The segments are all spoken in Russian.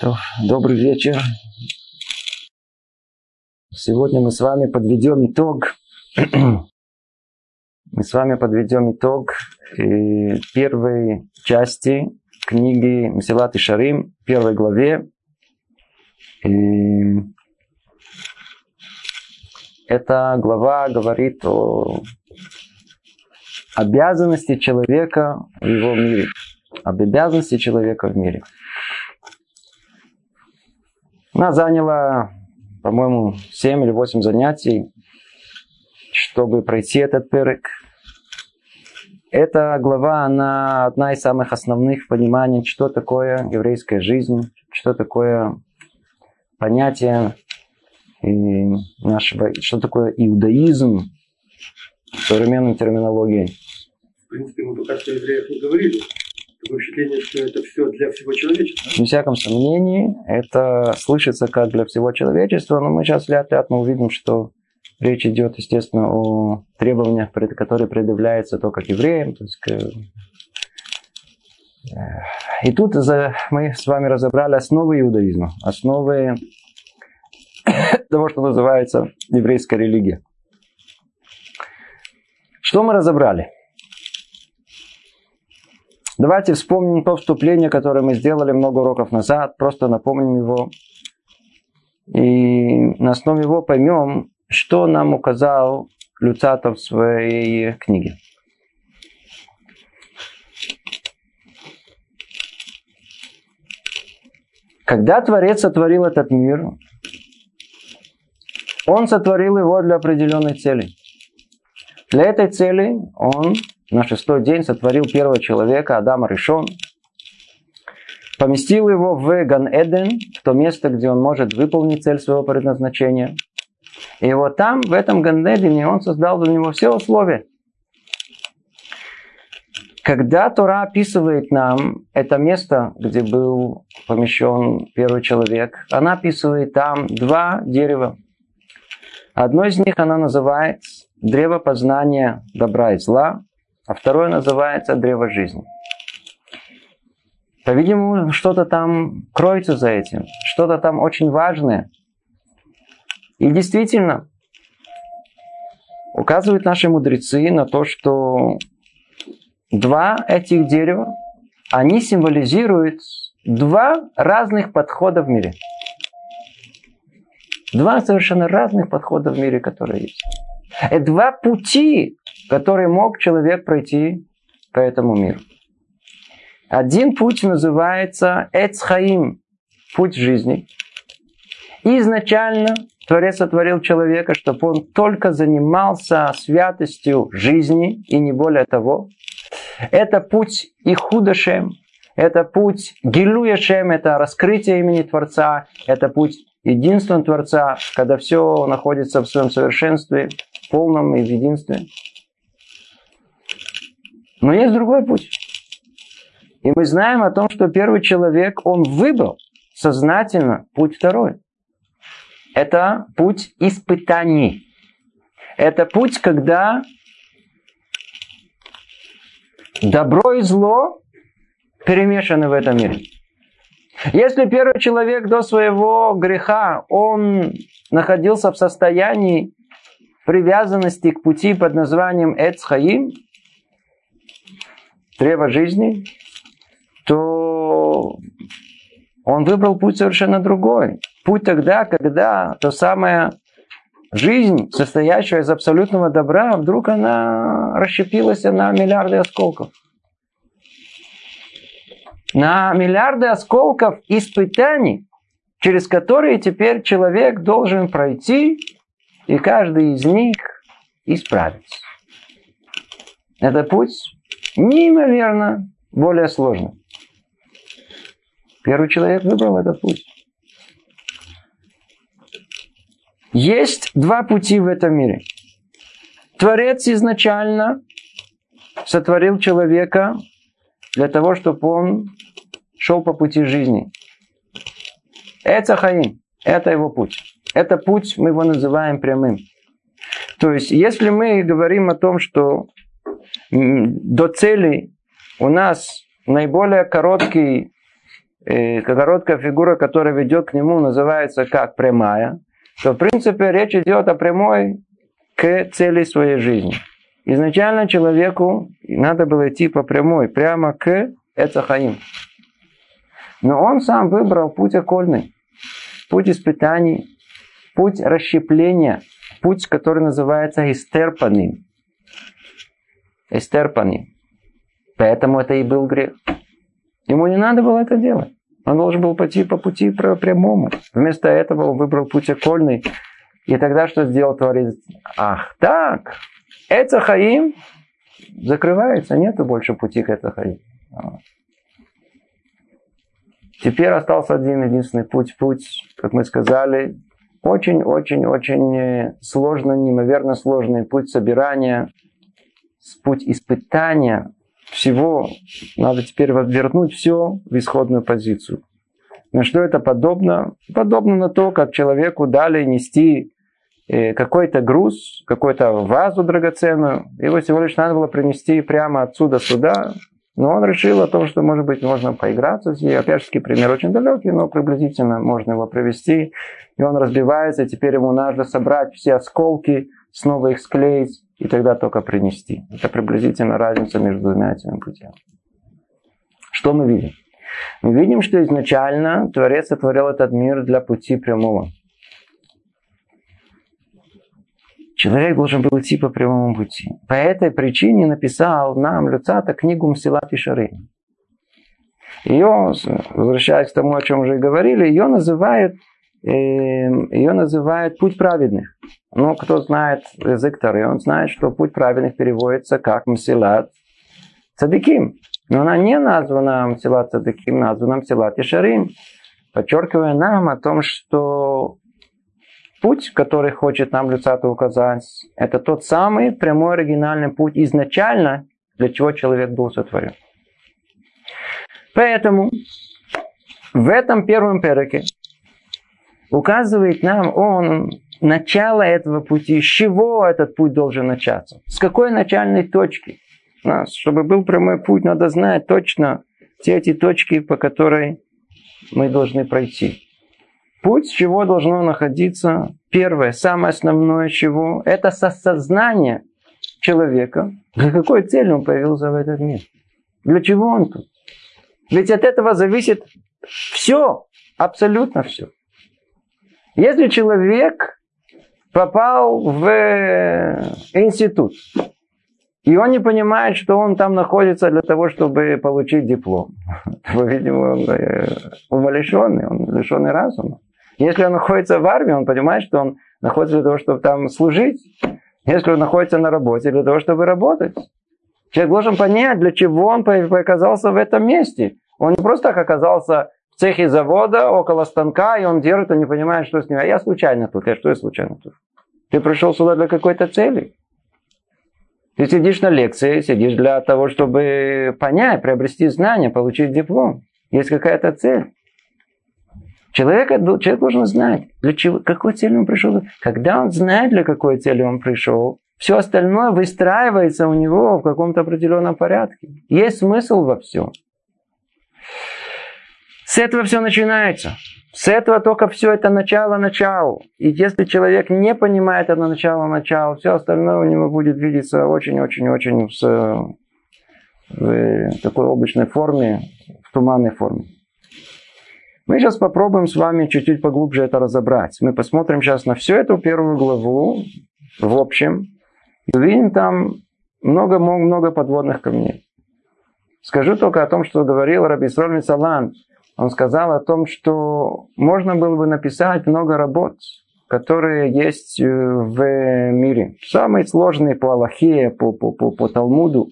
Добрый вечер. Сегодня мы с вами подведем итог. мы с вами подведем итог э, первой части книги Месилат и Шарим, первой главе. И эта глава говорит о обязанности человека в его мире. Об обязанности человека в мире. Она заняла, по-моему, 7 или 8 занятий, чтобы пройти этот перек. Эта глава, она одна из самых основных в понимании, что такое еврейская жизнь, что такое понятие нашего, что такое иудаизм современной терминологии. В принципе, мы пока что евреев не говорили. Впечатление, что это все для всего человечества. Без всяком сомнении, это слышится как для всего человечества, но мы сейчас ляд-ляд мы увидим, что речь идет, естественно, о требованиях, которые предъявляются только к евреям. То есть к... Э, и тут мы с вами разобрали основы иудаизма, основы того, что называется еврейская религия. Что мы разобрали? Давайте вспомним то вступление, которое мы сделали много уроков назад, просто напомним его. И на основе его поймем, что нам указал Люцатов в своей книге. Когда Творец сотворил этот мир, он сотворил его для определенной цели. Для этой цели он на шестой день сотворил первого человека, Адама Решон, поместил его в Ган-Эден, в то место, где он может выполнить цель своего предназначения. И вот там, в этом Ган-Эдене, он создал для него все условия. Когда Тора описывает нам это место, где был помещен первый человек, она описывает там два дерева. Одно из них она называет древо познания добра и зла, а второе называется древо жизни. По-видимому, что-то там кроется за этим, что-то там очень важное. И действительно, указывают наши мудрецы на то, что два этих дерева, они символизируют два разных подхода в мире. Два совершенно разных подхода в мире, которые есть. Это два пути, которые мог человек пройти по этому миру. Один путь называется Эцхаим, путь жизни. Изначально Творец сотворил человека, чтобы он только занимался святостью жизни и не более того. Это путь и худошем, это путь Гилуяшем, это раскрытие имени Творца, это путь единства Творца, когда все находится в своем совершенстве, полном и в единстве. Но есть другой путь. И мы знаем о том, что первый человек, он выбрал сознательно путь второй. Это путь испытаний. Это путь, когда добро и зло перемешаны в этом мире. Если первый человек до своего греха, он находился в состоянии привязанности к пути под названием Эцхаим, древо жизни, то он выбрал путь совершенно другой. Путь тогда, когда то самая жизнь, состоящая из абсолютного добра, вдруг она расщепилась на миллиарды осколков. На миллиарды осколков испытаний, через которые теперь человек должен пройти, и каждый из них исправить. Это путь неимоверно более сложно. Первый человек выбрал этот путь. Есть два пути в этом мире. Творец изначально сотворил человека для того, чтобы он шел по пути жизни. Это Хаим, это его путь. Это путь, мы его называем прямым. То есть, если мы говорим о том, что до цели у нас наиболее короткий и короткая фигура, которая ведет к нему, называется как прямая, то в принципе речь идет о прямой к цели своей жизни. Изначально человеку надо было идти по прямой, прямо к Эцахаим. Но он сам выбрал путь окольный, путь испытаний, путь расщепления, путь, который называется истерпанным. Истерпанным. Поэтому это и был грех. Ему не надо было это делать. Он должен был пойти по пути прямому. Вместо этого он выбрал путь окольный. И тогда что сделал Творец? Ах, так, это Хаим закрывается, нету больше пути к это Хаим. Теперь остался один единственный путь. Путь, как мы сказали, очень-очень-очень сложный, неимоверно сложный путь собирания, путь испытания всего. Надо теперь вернуть все в исходную позицию. На что это подобно? Подобно на то, как человеку дали нести э, какой-то груз, какую-то вазу драгоценную. Его всего лишь надо было принести прямо отсюда сюда. Но он решил о том, что, может быть, можно поиграться с ней. Опять же, пример очень далекий, но приблизительно можно его провести. И он разбивается, теперь ему надо собрать все осколки, снова их склеить, и тогда только принести. Это приблизительно разница между двумя этими путями. Что мы видим? Мы видим, что изначально Творец сотворил этот мир для пути прямого. Человек должен был идти по прямому пути. По этой причине написал нам Люцата книгу Мсилат и Шары. Ее, возвращаясь к тому, о чем уже говорили, ее называют, э, ее называют «Путь праведных». Ну, кто знает язык Тары, он знает, что «Путь праведных» переводится как «Мсилат Цадыким». Но она не названа Мсилат Цадыким, названа Мсилат и Шарим, подчеркивая нам о том, что путь, который хочет нам Люцата указать, это тот самый прямой оригинальный путь изначально, для чего человек был сотворен. Поэтому в этом первом переке указывает нам он начало этого пути, с чего этот путь должен начаться, с какой начальной точки. Чтобы был прямой путь, надо знать точно те эти точки, по которой мы должны пройти. Путь, чего должно находиться, первое, самое основное чего, это сознание человека. Для какой цели он появился в этот мир? Для чего он тут? Ведь от этого зависит все, абсолютно все. Если человек попал в институт, и он не понимает, что он там находится для того, чтобы получить диплом. Видимо, э, умалишенный, он лишенный разума. Если он находится в армии, он понимает, что он находится для того, чтобы там служить. Если он находится на работе, для того, чтобы работать. Человек должен понять, для чего он оказался в этом месте. Он не просто так оказался в цехе завода, около станка, и он держит, и не понимает, что с ним. А я случайно тут. Я что я случайно тут? Ты пришел сюда для какой-то цели. Ты сидишь на лекции, сидишь для того, чтобы понять, приобрести знания, получить диплом. Есть какая-то цель. Человек, человек должен знать, для чего, какой цели он пришел. Когда он знает, для какой цели он пришел, все остальное выстраивается у него в каком-то определенном порядке. Есть смысл во всем. С этого все начинается. С этого только все это начало-начало. И если человек не понимает это начало-начало, все остальное у него будет видеться очень-очень-очень в, такой обычной форме, в туманной форме. Мы сейчас попробуем с вами чуть-чуть поглубже это разобрать. Мы посмотрим сейчас на всю эту первую главу в общем. И увидим там много-много подводных камней. Скажу только о том, что говорил Раби Сроль Салан. Он сказал о том, что можно было бы написать много работ, которые есть э, в мире. Самые сложные по Аллахе, по, по, по, по Талмуду.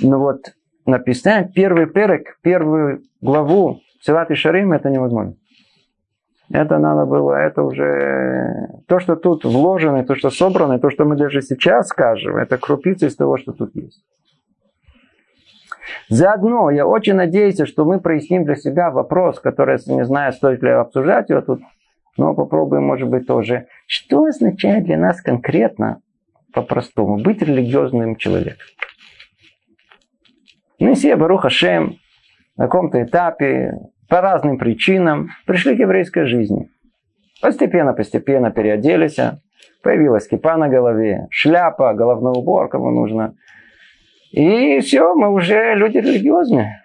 Но вот написать первый перек, первую главу Силат и Шарим это невозможно. Это надо было, это уже то, что тут вложено, то, что собрано, то, что мы даже сейчас скажем, это крупица из того, что тут есть. Заодно я очень надеюсь, что мы проясним для себя вопрос, который, если не знаю, стоит ли обсуждать его тут, но попробуем, может быть, тоже. Что означает для нас конкретно, по-простому, быть религиозным человеком? Мы все, Баруха Шем, на каком-то этапе по разным причинам пришли к еврейской жизни. Постепенно-постепенно переоделись, появилась кипа на голове, шляпа, головной убор, кому нужно. И все, мы уже люди религиозные.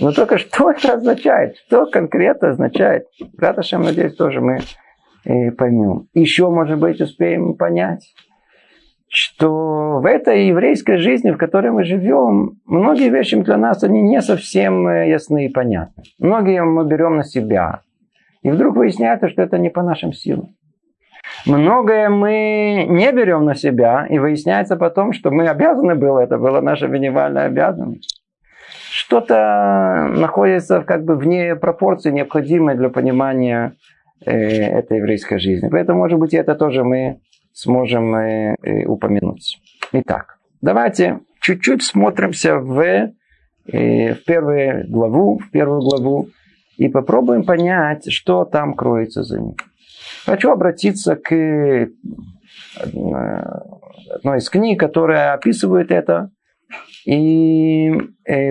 Но только что это означает? Что конкретно означает? Раташем, надеюсь, тоже мы поймем. Еще, может быть, успеем понять, что в этой еврейской жизни, в которой мы живем, многие вещи для нас, они не совсем э, ясны и понятны. Многие мы берем на себя. И вдруг выясняется, что это не по нашим силам. Многое мы не берем на себя, и выясняется потом, что мы обязаны были, это была наша минимальная обязанность что-то находится как бы вне пропорции, необходимой для понимания э, этой еврейской жизни. Поэтому, может быть, это тоже мы сможем э, э, упомянуть. Итак, давайте чуть-чуть смотримся в, э, в первую главу, в первую главу и попробуем понять, что там кроется за ним. Хочу обратиться к э, одной из книг, которая описывает это и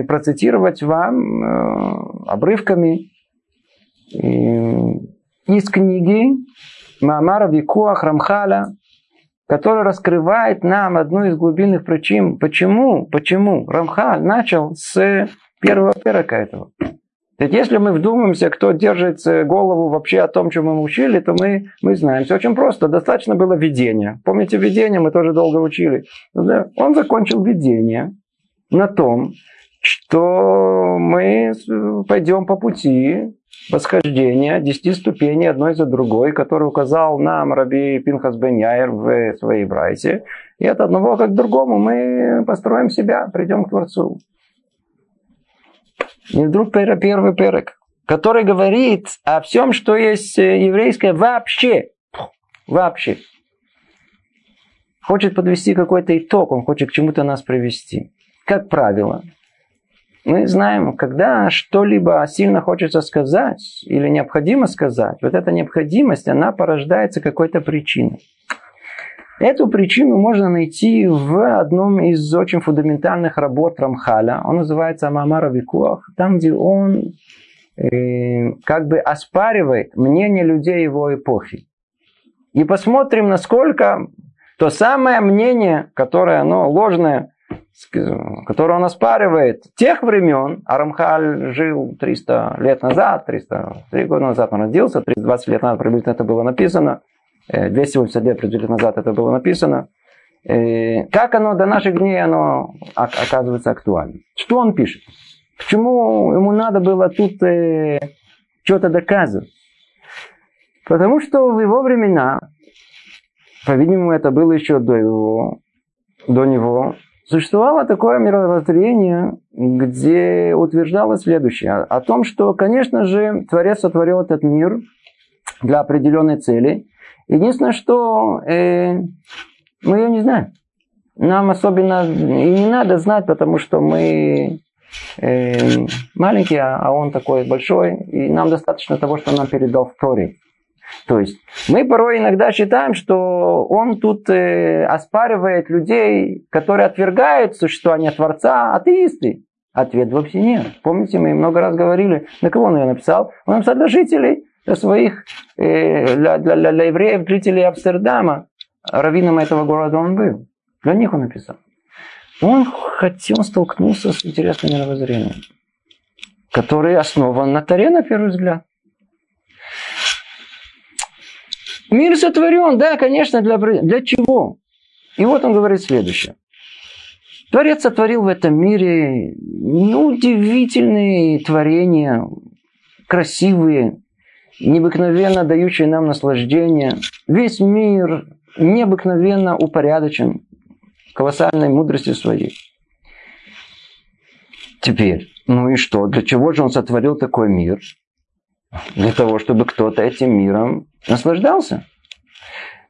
процитировать вам э, обрывками из книги Маамара Викуах Рамхаля, который раскрывает нам одну из глубинных причин, почему, почему Рамхаль начал с первого перека этого. Ведь если мы вдумаемся, кто держит голову вообще о том, чем мы учили, то мы, мы знаем. Все очень просто. Достаточно было видения. Помните видение? Мы тоже долго учили. Он закончил видение на том, что мы пойдем по пути восхождения десяти ступеней одной за другой, который указал нам Раби Пинхас Бен Яир в своей брайте. И от одного как к другому мы построим себя, придем к Творцу. И вдруг первый перек, который говорит о всем, что есть еврейское вообще. Вообще. Хочет подвести какой-то итог, он хочет к чему-то нас привести как правило, мы знаем, когда что-либо сильно хочется сказать или необходимо сказать, вот эта необходимость, она порождается какой-то причиной. Эту причину можно найти в одном из очень фундаментальных работ Рамхаля. Он называется Амамара Викуах, там, где он э, как бы оспаривает мнение людей его эпохи. И посмотрим, насколько то самое мнение, которое оно ложное, которую он оспаривает тех времен, Арамхаль жил 300 лет назад, 303 года назад он родился, 320 лет назад приблизительно это было написано, 280 э, лет приблизительно назад это было написано. Э, как оно до наших дней оно оказывается актуальным? Что он пишет? Почему ему надо было тут э, что-то доказывать? Потому что в его времена, по-видимому, это было еще до его, до него, Существовало такое мировоззрение, где утверждалось следующее. О том, что, конечно же, Творец сотворил этот мир для определенной цели. Единственное, что э, мы ее не знаем. Нам особенно и не надо знать, потому что мы э, маленькие, а он такой большой. И нам достаточно того, что нам передал в Торе. То есть мы порой иногда считаем, что он тут э, оспаривает людей, которые отвергают существование Творца, атеисты. Ответ вовсе нет. Помните, мы много раз говорили, на кого он ее написал? Он написал для жителей, для своих, э, для, для, для, для евреев, жителей Амстердама. Раввином этого города он был. Для них он написал. Он хотел, он столкнулся с интересным мировоззрением, которое основан на Таре, на первый взгляд. Мир сотворен, да, конечно, для, для чего? И вот он говорит следующее. Творец сотворил в этом мире неудивительные творения, красивые, необыкновенно дающие нам наслаждение. Весь мир необыкновенно упорядочен колоссальной мудростью своей. Теперь, ну и что? Для чего же он сотворил такой мир? Для того, чтобы кто-то этим миром наслаждался.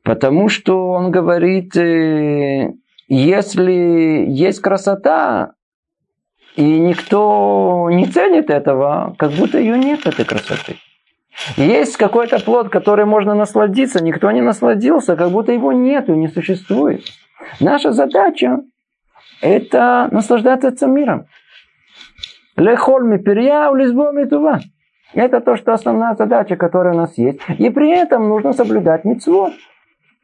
Потому что он говорит, э, если есть красота, и никто не ценит этого, как будто ее нет, этой красоты. Есть какой-то плод, который можно насладиться, никто не насладился, как будто его нету, не существует. Наша задача – это наслаждаться этим миром. Лехоль миперья, улизбо митува. Это то, что основная задача, которая у нас есть. И при этом нужно соблюдать митцвот.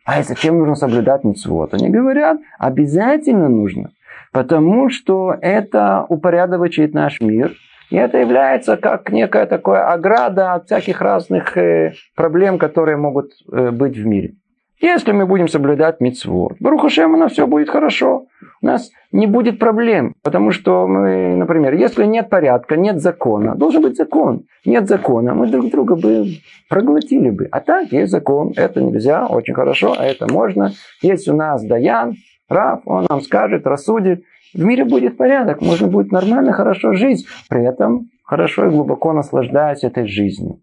А зачем нужно соблюдать митцвот? Они говорят, обязательно нужно. Потому что это упорядочивает наш мир. И это является как некая такая ограда от всяких разных э, проблем, которые могут э, быть в мире. Если мы будем соблюдать митцвот, Барухашем, у нас все будет хорошо. У нас не будет проблем. Потому что мы, например, если нет порядка, нет закона, должен быть закон. Нет закона, мы друг друга бы проглотили бы. А так есть закон, это нельзя, очень хорошо, а это можно. Есть у нас Даян, Рав, он нам скажет, рассудит. В мире будет порядок, можно будет нормально, хорошо жить. При этом хорошо и глубоко наслаждаясь этой жизнью.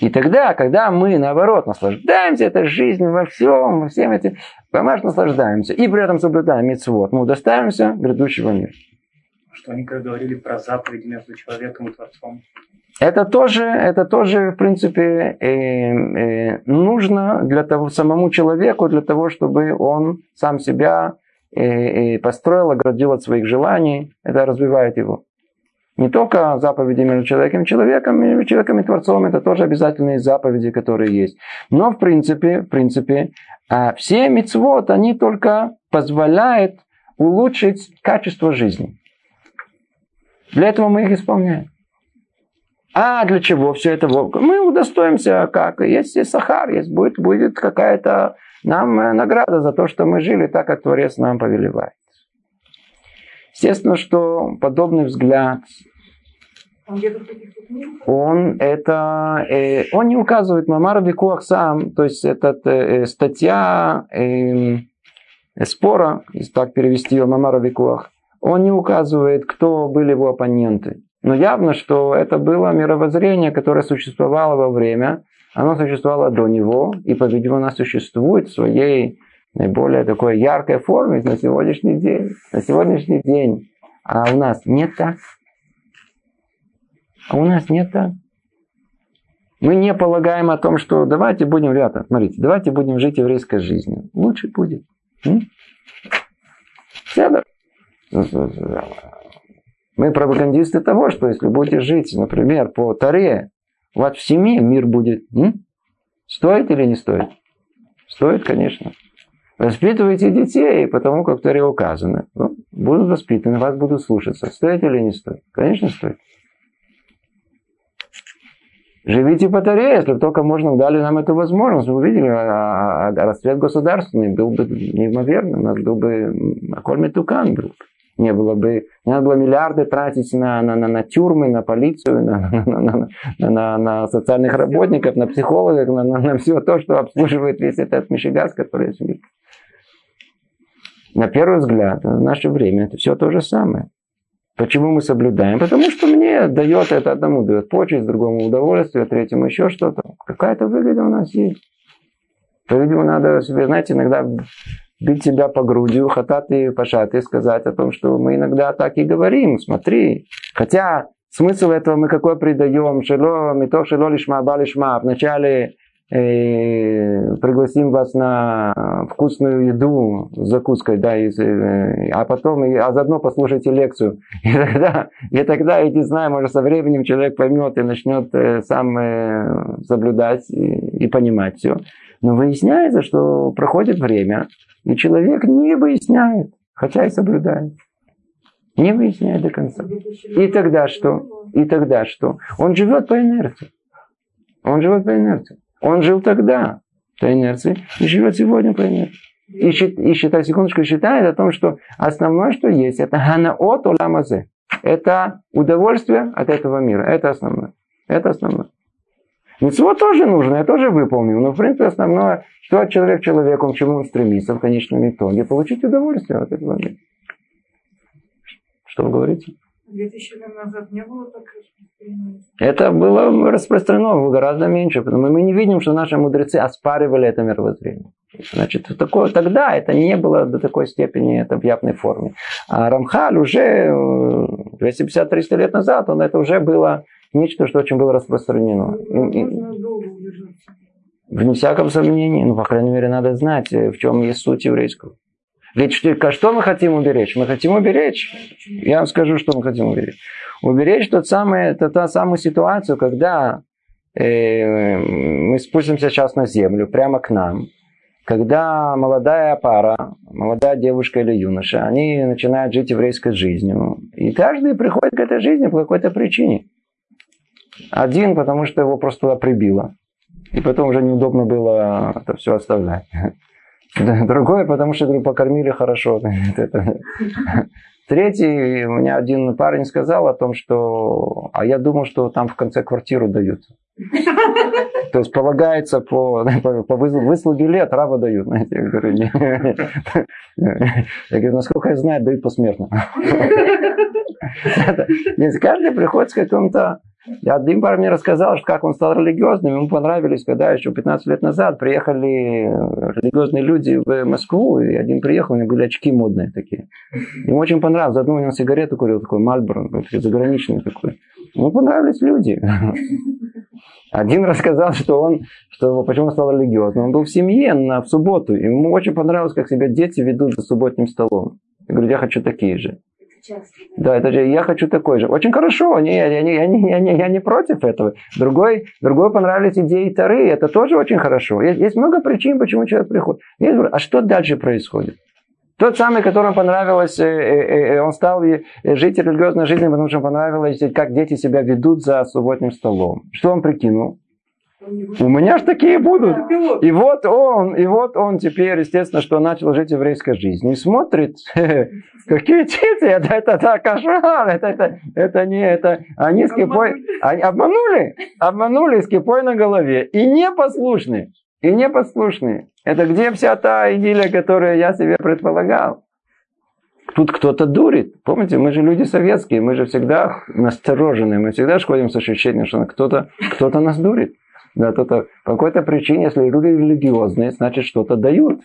И тогда, когда мы, наоборот, наслаждаемся этой жизнью во всем, во всем этим, понимаешь, наслаждаемся, и при этом соблюдаем митцвот, мы удостаиваемся грядущего мира. Что они когда говорили про заповеди между человеком и Творцом? Это тоже, это тоже, в принципе, э, э, нужно для того, самому человеку, для того, чтобы он сам себя э, э построил, оградил от своих желаний. Это развивает его. Не только заповеди между человеком и человеком, между человеком и Творцом, это тоже обязательные заповеди, которые есть. Но в принципе, в принципе, а все мецвод, они только позволяют улучшить качество жизни. Для этого мы их исполняем. А для чего все это? Мы удостоимся, как есть, есть сахар, есть будет, будет какая-то нам э, награда за то, что мы жили так, как Творец нам повелевает. Естественно, что подобный взгляд, он это, э, он не указывает Мамар Викуах сам, то есть это э, статья э, спора, если так перевести его Мамар Викуах, он не указывает, кто были его оппоненты. Но явно, что это было мировоззрение, которое существовало во время, оно существовало до него, и, по-видимому, оно существует в своей наиболее такой яркой форме на сегодняшний день. На сегодняшний день. А у нас нет так. А у нас нет так. Мы не полагаем о том, что давайте будем, ребята, смотрите, давайте будем жить еврейской жизнью. Лучше будет. Седор. Мы пропагандисты того, что если будете жить, например, по Таре, у вас в семье мир будет. М? Стоит или не стоит? Стоит, конечно. Воспитывайте детей, потому как в Торе указано. Ну, будут воспитаны, вас будут слушаться. Стоит или не стоит? Конечно, стоит. Живите по Торе, если только можно дали нам эту возможность. Мы увидели, а, а, а расцвет государственный был бы неимоверным. У нас был бы Аколь Тукан был. Не было бы, не надо было миллиарды тратить на, на, на, на тюрьмы, на полицию, на, на, на, на, на, социальных работников, на психологов, на, на, на все то, что обслуживает весь этот мишигаз, который есть. На первый взгляд, в наше время это все то же самое. Почему мы соблюдаем? Потому что мне дает это одному дает почесть, другому удовольствие, третьему еще что-то. Какая-то выгода у нас есть. По-видимому, надо себе, знаете, иногда бить себя по грудью, хатат и пашат, и сказать о том, что мы иногда так и говорим, смотри. Хотя смысл этого мы какой придаем? Шело, мито шело лишма, ба лишма. Вначале э, пригласим вас на вкусную еду с закуской, да, и, э, а потом, и, а заодно послушайте лекцию. И тогда, и тогда, я не знаю, может, со временем человек поймет и начнет э, сам э, соблюдать и, и понимать все. Но выясняется, что проходит время, и человек не выясняет, хотя и соблюдает. Не выясняет до конца. И тогда что? И тогда что? Он живет по инерции. Он живет по инерции. Он жил тогда по инерции и живет сегодня по инерции. И, и считает, секундочку, считает о том, что основное, что есть, это ханаот оламазе. Это удовольствие от этого мира. Это основное. Это основное. Митцвот тоже нужно, я тоже выполнил. Но, в принципе, основное, что человек человеку, к чему он стремится в конечном итоге, получить удовольствие от этого мира. Что вы говорите? 2000 лет назад не было так распространено? Это было распространено гораздо меньше, потому что мы не видим, что наши мудрецы оспаривали это мировоззрение. Значит, такое, тогда это не было до такой степени это в явной форме. А Рамхаль уже 250-300 лет назад, он это уже было нечто, что очень было распространено. Ну, и, вне всяком сомнении, ну, по крайней мере, надо знать, в чем есть суть еврейского. Ведь что, что мы хотим уберечь? Мы хотим уберечь. Я вам скажу, что мы хотим уберечь. Уберечь тот самый, это та самую ситуацию, когда э, мы спустимся сейчас на землю, прямо к нам, когда молодая пара, молодая девушка или юноша, они начинают жить еврейской жизнью. И каждый приходит к этой жизни по какой-то причине. Один, потому что его просто туда прибило. И потом уже неудобно было это все оставлять. Другое, потому что говорю, покормили хорошо. Третий, у меня один парень сказал о том, что... А я думал, что там в конце квартиру дают. То есть полагается по, по, по выслуге лет раба дают. Знаете, я говорю, не. я говорю, насколько я знаю, дают посмертно. Каждый приходит с каким-то один парень мне рассказал, что как он стал религиозным. Ему понравились, когда еще 15 лет назад приехали религиозные люди в Москву, и один приехал, у него были очки модные такие. Ему очень понравилось. Заодно он сигарету курил, такой Мальборо, заграничный такой. Ему понравились люди. Один рассказал, что он, что почему он стал религиозным. Он был в семье на, в субботу. Ему очень понравилось, как себя дети ведут за субботним столом. Я говорю, я хочу такие же. Да, это же я хочу такой же. Очень хорошо, я, не, я, не, я, не, против этого. Другой, другой понравились идеи Тары, это тоже очень хорошо. Есть, есть много причин, почему человек приходит. Говорю, а что дальше происходит? Тот самый, которому понравилось, э, э, э, он стал жить религиозной жизнью, потому что понравилось, как дети себя ведут за субботним столом. Что он прикинул? У меня же такие будут. И вот он, и вот он теперь, естественно, что начал жить еврейской жизнью. И смотрит, какие дети, это, это, это кошмар, это, это, это не это. Они с кипой, они обманули, обманули с кипой на голове. И непослушные, и непослушные. Это где вся та идиллия, которую я себе предполагал? Тут кто-то дурит. Помните, мы же люди советские, мы же всегда насторожены, мы всегда ходим с ощущением, что кто-то кто нас дурит. Да, то, то, по какой-то причине, если люди религиозные, значит что-то дают.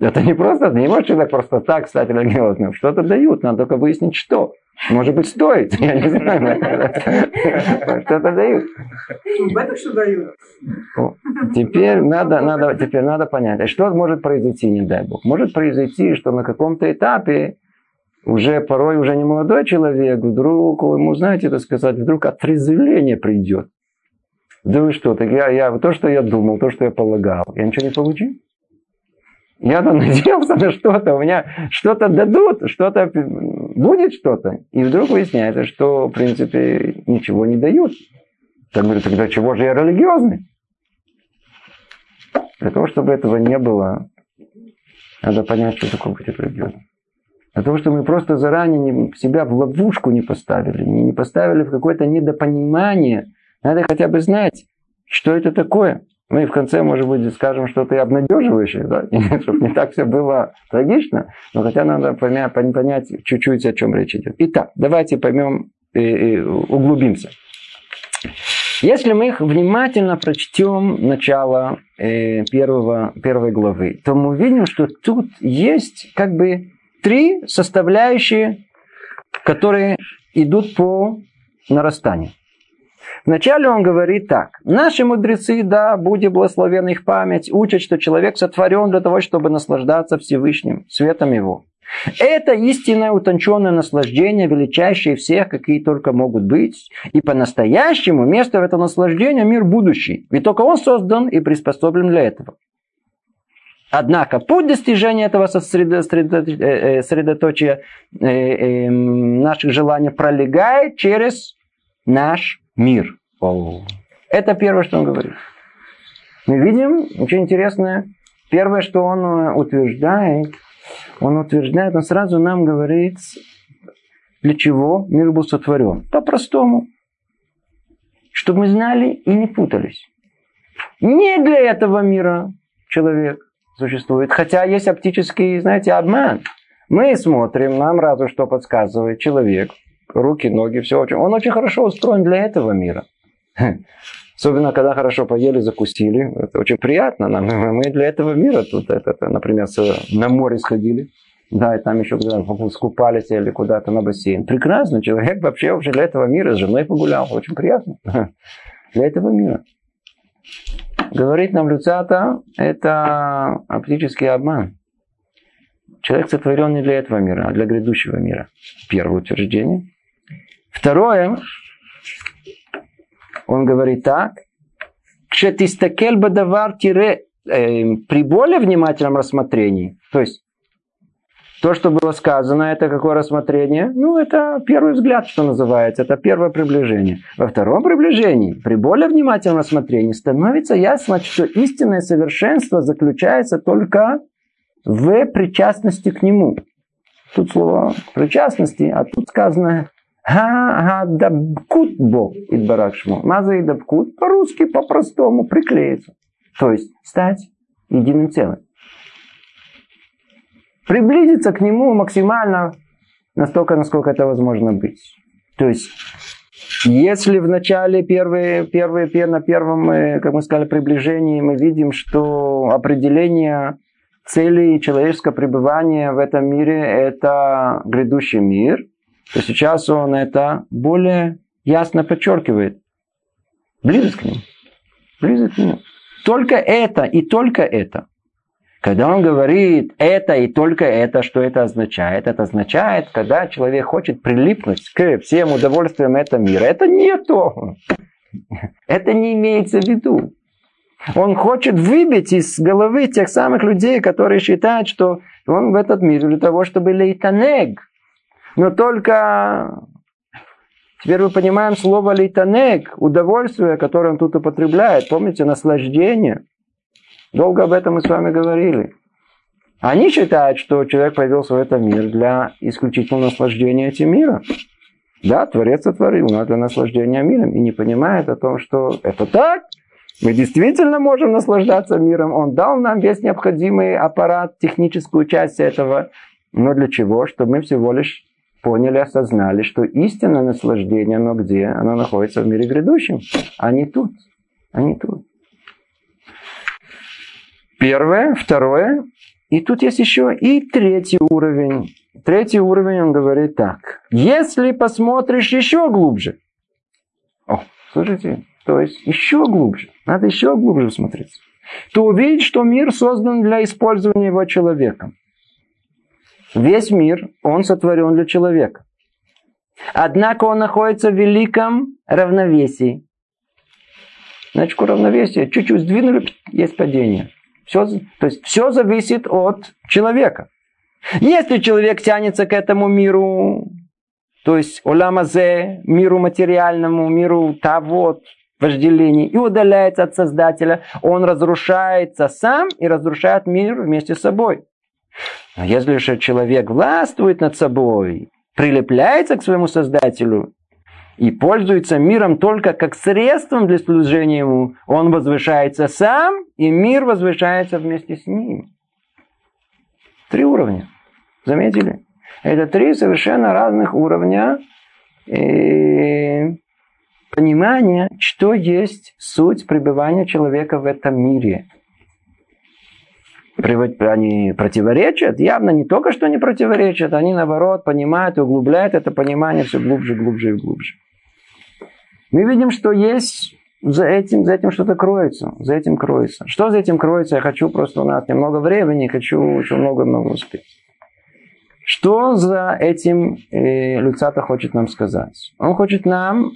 Это не просто, не может человек просто так стать религиозным. Что-то дают, надо только выяснить, что. Может быть, стоит. Я не знаю. Что-то дают. В что дают. Теперь надо, надо, теперь надо понять, а что может произойти, не дай Бог. Может произойти, что на каком-то этапе уже порой уже не молодой человек, вдруг ему, знаете, так сказать, вдруг отрезвление придет. Да вы что, так я, я, то, что я думал, то, что я полагал, я ничего не получил. Я-то надеялся на что-то, у меня что-то дадут, что-то будет что-то. И вдруг выясняется, что, в принципе, ничего не дают. Так говорю, тогда чего же я религиозный? Для того, чтобы этого не было, надо понять, что такое быть религиозным. Для того, чтобы мы просто заранее не, себя в ловушку не поставили, не поставили в какое-то недопонимание – надо хотя бы знать, что это такое. Мы в конце, может быть, скажем что-то и обнадеживающее, да? чтобы не так все было трагично, но хотя надо понять, понять чуть-чуть, о чем речь идет. Итак, давайте поймем и, и углубимся. Если мы их внимательно прочтем начало э, первого, первой главы, то мы увидим, что тут есть как бы три составляющие, которые идут по нарастанию. Вначале он говорит так. Наши мудрецы, да, будет благословена их память, учат, что человек сотворен для того, чтобы наслаждаться Всевышним, светом его. Это истинное утонченное наслаждение, величайшее всех, какие только могут быть. И по-настоящему место в этом наслаждении мир будущий. Ведь только он создан и приспособлен для этого. Однако путь достижения этого сосредоточия э, э, наших желаний пролегает через наш мир. Это первое, что он говорит. Мы видим, очень интересное, первое, что он э, утверждает, он утверждает, он сразу нам говорит, для чего мир был сотворен. По-простому. Чтобы мы знали и не путались. Не для этого мира человек существует. Хотя есть оптический, знаете, обман. Мы смотрим, нам разу что подсказывает человек руки, ноги, все очень. Он очень хорошо устроен для этого мира. Особенно, когда хорошо поели, закусили. Это очень приятно нам. Мы для этого мира тут, это, это, например, на море сходили. Да, и там еще скупались или куда-то на бассейн. Прекрасно. Человек вообще, вообще для этого мира с женой погулял. Очень приятно. Для этого мира. Говорит нам Люцата, это оптический обман. Человек сотворен не для этого мира, а для грядущего мира. Первое утверждение. Второе, он говорит так. Кшетистакель бадавар тире э, при более внимательном рассмотрении, то есть то, что было сказано, это какое рассмотрение? Ну, это первый взгляд, что называется, это первое приближение. Во втором приближении, при более внимательном рассмотрении, становится ясно, что истинное совершенство заключается только в причастности к нему. Тут слово причастности, а тут сказано Гадабкут Бог Идбаракшму. Маза и дабкут по-русски, по-простому, приклеится. То есть стать единым целым. Приблизиться к нему максимально настолько, насколько это возможно быть. То есть, если в начале первые, первые, на первом, э, как мы сказали, приближении мы видим, что определение цели человеческого пребывания в этом мире – это грядущий мир – то сейчас он это более ясно подчеркивает. Близость к нему. Близость к нему. Только это и только это. Когда он говорит это и только это, что это означает? Это означает, когда человек хочет прилипнуть к всем удовольствиям этого мира. Это не то. Это не имеется в виду. Он хочет выбить из головы тех самых людей, которые считают, что он в этот мир для того, чтобы лейтанег, но только теперь мы понимаем слово лейтанек, удовольствие, которое он тут употребляет. Помните, наслаждение. Долго об этом мы с вами говорили. Они считают, что человек появился в этом мир для исключительного наслаждения этим миром. Да, Творец сотворил, но для наслаждения миром. И не понимает о том, что это так. Мы действительно можем наслаждаться миром. Он дал нам весь необходимый аппарат, техническую часть этого. Но для чего? Чтобы мы всего лишь поняли, осознали, что истинное наслаждение, оно где? Оно находится в мире грядущем, а не тут. А не тут. Первое. Второе. И тут есть еще и третий уровень. Третий уровень, он говорит так. Если посмотришь еще глубже. О, слушайте, то есть еще глубже. Надо еще глубже смотреть. То увидишь, что мир создан для использования его человеком. Весь мир, он сотворен для человека. Однако он находится в великом равновесии. Значит, равновесие чуть-чуть сдвинули, есть падение. Все, то есть все зависит от человека. Если человек тянется к этому миру, то есть оламазе, миру материальному, миру того вожделений, и удаляется от Создателя, он разрушается сам и разрушает мир вместе с собой. Но если же человек властвует над собой, прилепляется к своему Создателю и пользуется миром только как средством для служения ему, он возвышается сам, и мир возвышается вместе с ним. Три уровня. Заметили? Это три совершенно разных уровня понимания, что есть суть пребывания человека в этом мире – они противоречат, явно не только что не противоречат, они наоборот понимают и углубляют это понимание все глубже, глубже и глубже. Мы видим, что есть за этим, за этим что-то кроется, за этим кроется. Что за этим кроется? Я хочу просто у нас немного времени, хочу еще много-много успеть. Что за этим э, Люцата хочет нам сказать? Он хочет нам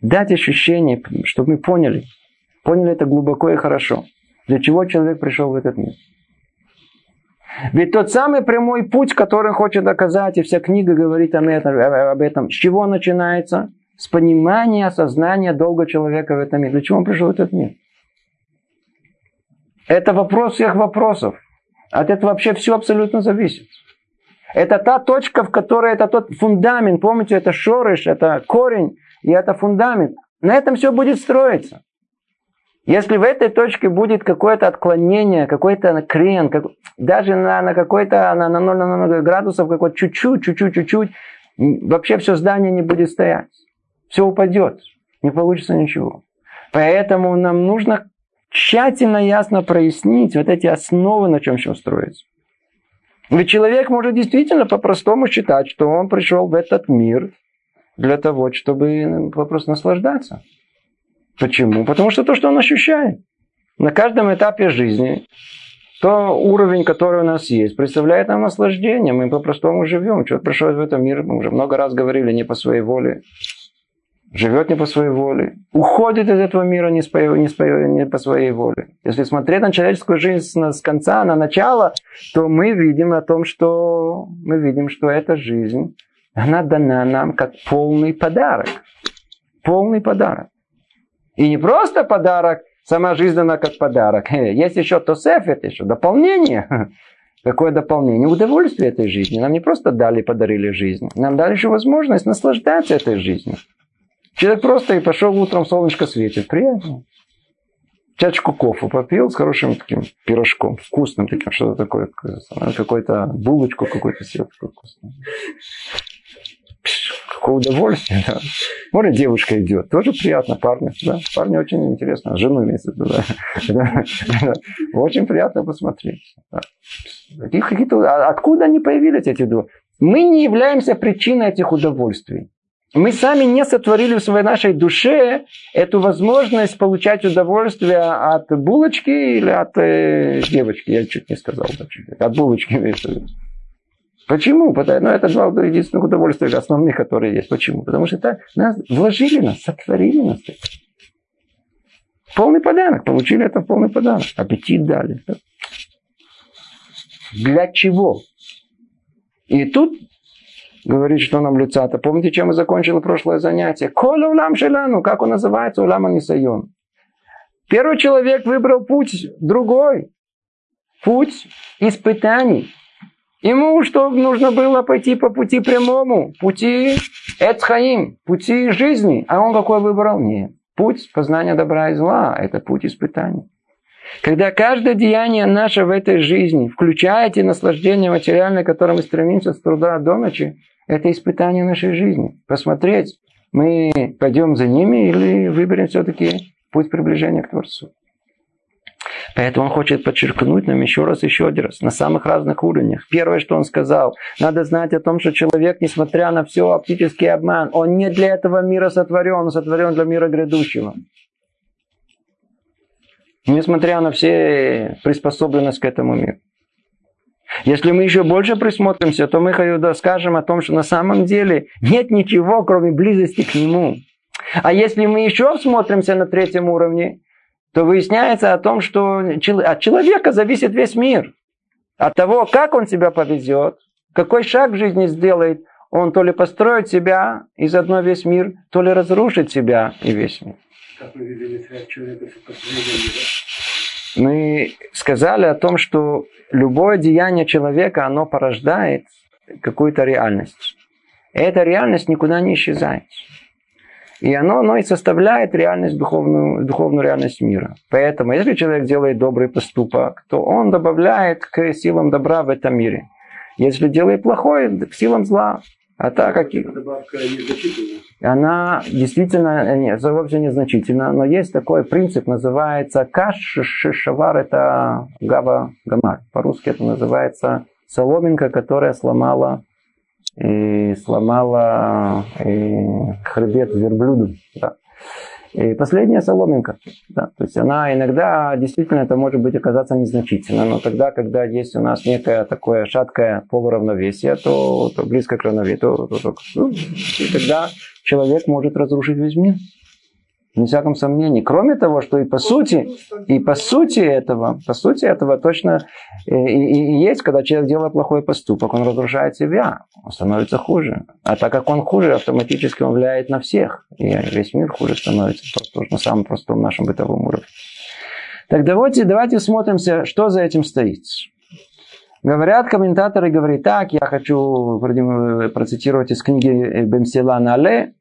дать ощущение, чтобы мы поняли, поняли это глубоко и хорошо – для чего человек пришел в этот мир? Ведь тот самый прямой путь, который хочет доказать, и вся книга говорит об этом, об этом, с чего начинается? С понимания, осознания долга человека в этом мире. Для чего он пришел в этот мир? Это вопрос всех вопросов. От этого вообще все абсолютно зависит. Это та точка, в которой это тот фундамент. Помните, это шорыш, это корень, и это фундамент. На этом все будет строиться. Если в этой точке будет какое-то отклонение, какой-то крен, как, даже на, на какой-то на, на 0, на 0 градусов, какой-то чуть-чуть, чуть-чуть, чуть-чуть, вообще все здание не будет стоять. Все упадет. Не получится ничего. Поэтому нам нужно тщательно, ясно прояснить вот эти основы, на чем все строится. Ведь человек может действительно по-простому считать, что он пришел в этот мир для того, чтобы просто наслаждаться. Почему? Потому что то, что он ощущает. На каждом этапе жизни то уровень, который у нас есть, представляет нам наслаждение. Мы по-простому живем. Человек пришел в этом мир, мы уже много раз говорили, не по своей воле. Живет не по своей воле. Уходит из этого мира не, по, не, по, не по своей воле. Если смотреть на человеческую жизнь с конца на начало, то мы видим о том, что мы видим, что эта жизнь, она дана нам как полный подарок. Полный подарок. И не просто подарок, сама жизнь дана как подарок. Есть еще тосефет, еще дополнение. Какое дополнение? Удовольствие этой жизни. Нам не просто дали, подарили жизнь. Нам дали еще возможность наслаждаться этой жизнью. Человек просто и пошел утром, солнышко светит. Приятно. Чашку кофе попил с хорошим таким пирожком, вкусным таким, что-то такое, какой-то булочку какой-то съел вкусный. Какое удовольствие, да. Может, девушка идет, тоже приятно, парни, да. Парни очень интересно, жену имеется в виду, да. Очень приятно посмотреть. Да. Откуда они появились, эти два? Мы не являемся причиной этих удовольствий мы сами не сотворили в своей нашей душе эту возможность получать удовольствие от булочки или от э, девочки. Я чуть не сказал. От булочки имеется Почему? Потому, ну, это два единственных удовольствия основных, которые есть. Почему? Потому что это нас вложили нас, сотворили нас. Полный подарок. Получили это полный подарок. Аппетит дали. Для чего? И тут говорит, что нам лица-то. Помните, чем мы закончили прошлое занятие? Коля улам шелану, как он называется, улам анисайон. Первый человек выбрал путь другой. Путь испытаний. Ему что нужно было пойти по пути прямому, пути Эцхаим, пути жизни. А он какой выбрал? Нет. Путь познания добра и зла – это путь испытаний. Когда каждое деяние наше в этой жизни, включая те наслаждения материальные, к которым мы стремимся с труда до ночи, это испытание нашей жизни. Посмотреть, мы пойдем за ними или выберем все-таки путь приближения к Творцу. Поэтому он хочет подчеркнуть нам еще раз, еще один раз, на самых разных уровнях. Первое, что он сказал, надо знать о том, что человек, несмотря на все оптический обман, он не для этого мира сотворен, он сотворен для мира грядущего. Несмотря на все приспособленность к этому миру. Если мы еще больше присмотримся, то мы скажем о том, что на самом деле нет ничего, кроме близости к Нему. А если мы еще всмотримся на третьем уровне, то выясняется о том, что от человека зависит весь мир. От того, как он себя повезет, какой шаг в жизни сделает, он то ли построит себя и заодно весь мир, то ли разрушит себя и весь мир. Как мы видели связь человека с Мы сказали о том, что любое деяние человека, оно порождает какую-то реальность. И эта реальность никуда не исчезает. И оно, оно и составляет реальность, духовную, духовную реальность мира. Поэтому, если человек делает добрый поступок, то он добавляет к силам добра в этом мире. Если делает плохое, к силам зла. А так как... Она действительно нет, вовсе незначительна, но есть такой принцип, называется каш шишавар, это гава гамар. По-русски это называется соломинка, которая сломала и сломала и хребет верблюду. Да. И последняя соломинка. Да, то есть она иногда действительно это может быть оказаться незначительно, но тогда, когда есть у нас некое такое шаткое полуравновесие, то, то близко к равновесию, то, то, то, ну, и тогда человек может разрушить весь мир. Не всяком сомнении. Кроме того, что и по сути, и по сути этого, по сути этого точно и, и, и есть, когда человек делает плохой поступок, он разрушает себя, он становится хуже. А так как он хуже, автоматически он влияет на всех. И весь мир хуже становится просто на самом простом нашем бытовом уровне. Так давайте, давайте смотримся, что за этим стоит. Говорят комментаторы, говорят так, я хочу процитировать из книги Бемсела Нале,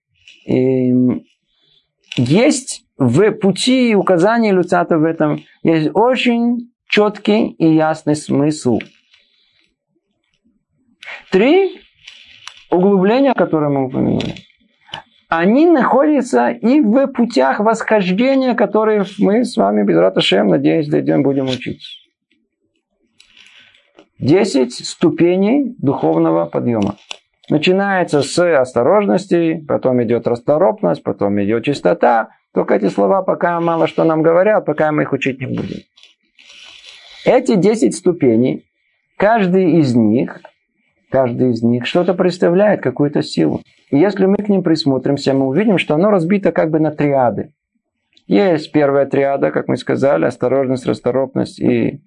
есть в пути и указании Люцата в этом есть очень четкий и ясный смысл. Три углубления, которые мы упомянули, они находятся и в путях восхождения, которые мы с вами, без Раташем, надеюсь, дойдем, будем учить. Десять ступеней духовного подъема. Начинается с осторожности, потом идет расторопность, потом идет чистота. Только эти слова пока мало что нам говорят, пока мы их учить не будем. Эти 10 ступеней, каждый из них, каждый из них что-то представляет, какую-то силу. И если мы к ним присмотримся, мы увидим, что оно разбито как бы на триады. Есть первая триада, как мы сказали, осторожность, расторопность и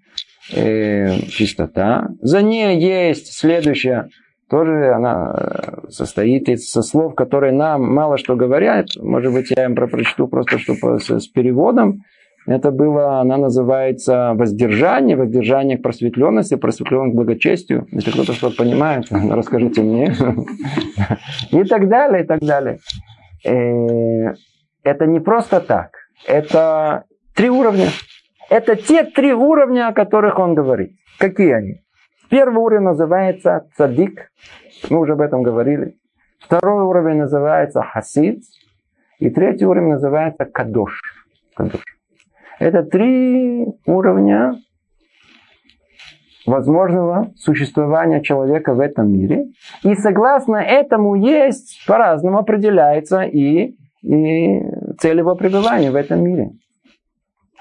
э, чистота. За ней есть следующая, тоже она э, состоит из со слов, которые нам мало что говорят. Может быть, я им прочту просто чтобы с, с переводом. Это было, она называется воздержание, воздержание к просветленности, просветленность к благочестию. Если кто-то что-то понимает, расскажите мне. И так далее, и так далее. Э, это не просто так. Это три уровня. Это те три уровня, о которых он говорит. Какие они? Первый уровень называется цадик. Мы уже об этом говорили. Второй уровень называется хасид. И третий уровень называется кадош. кадош. Это три уровня возможного существования человека в этом мире. И согласно этому есть, по-разному определяется и, и цель его пребывания в этом мире.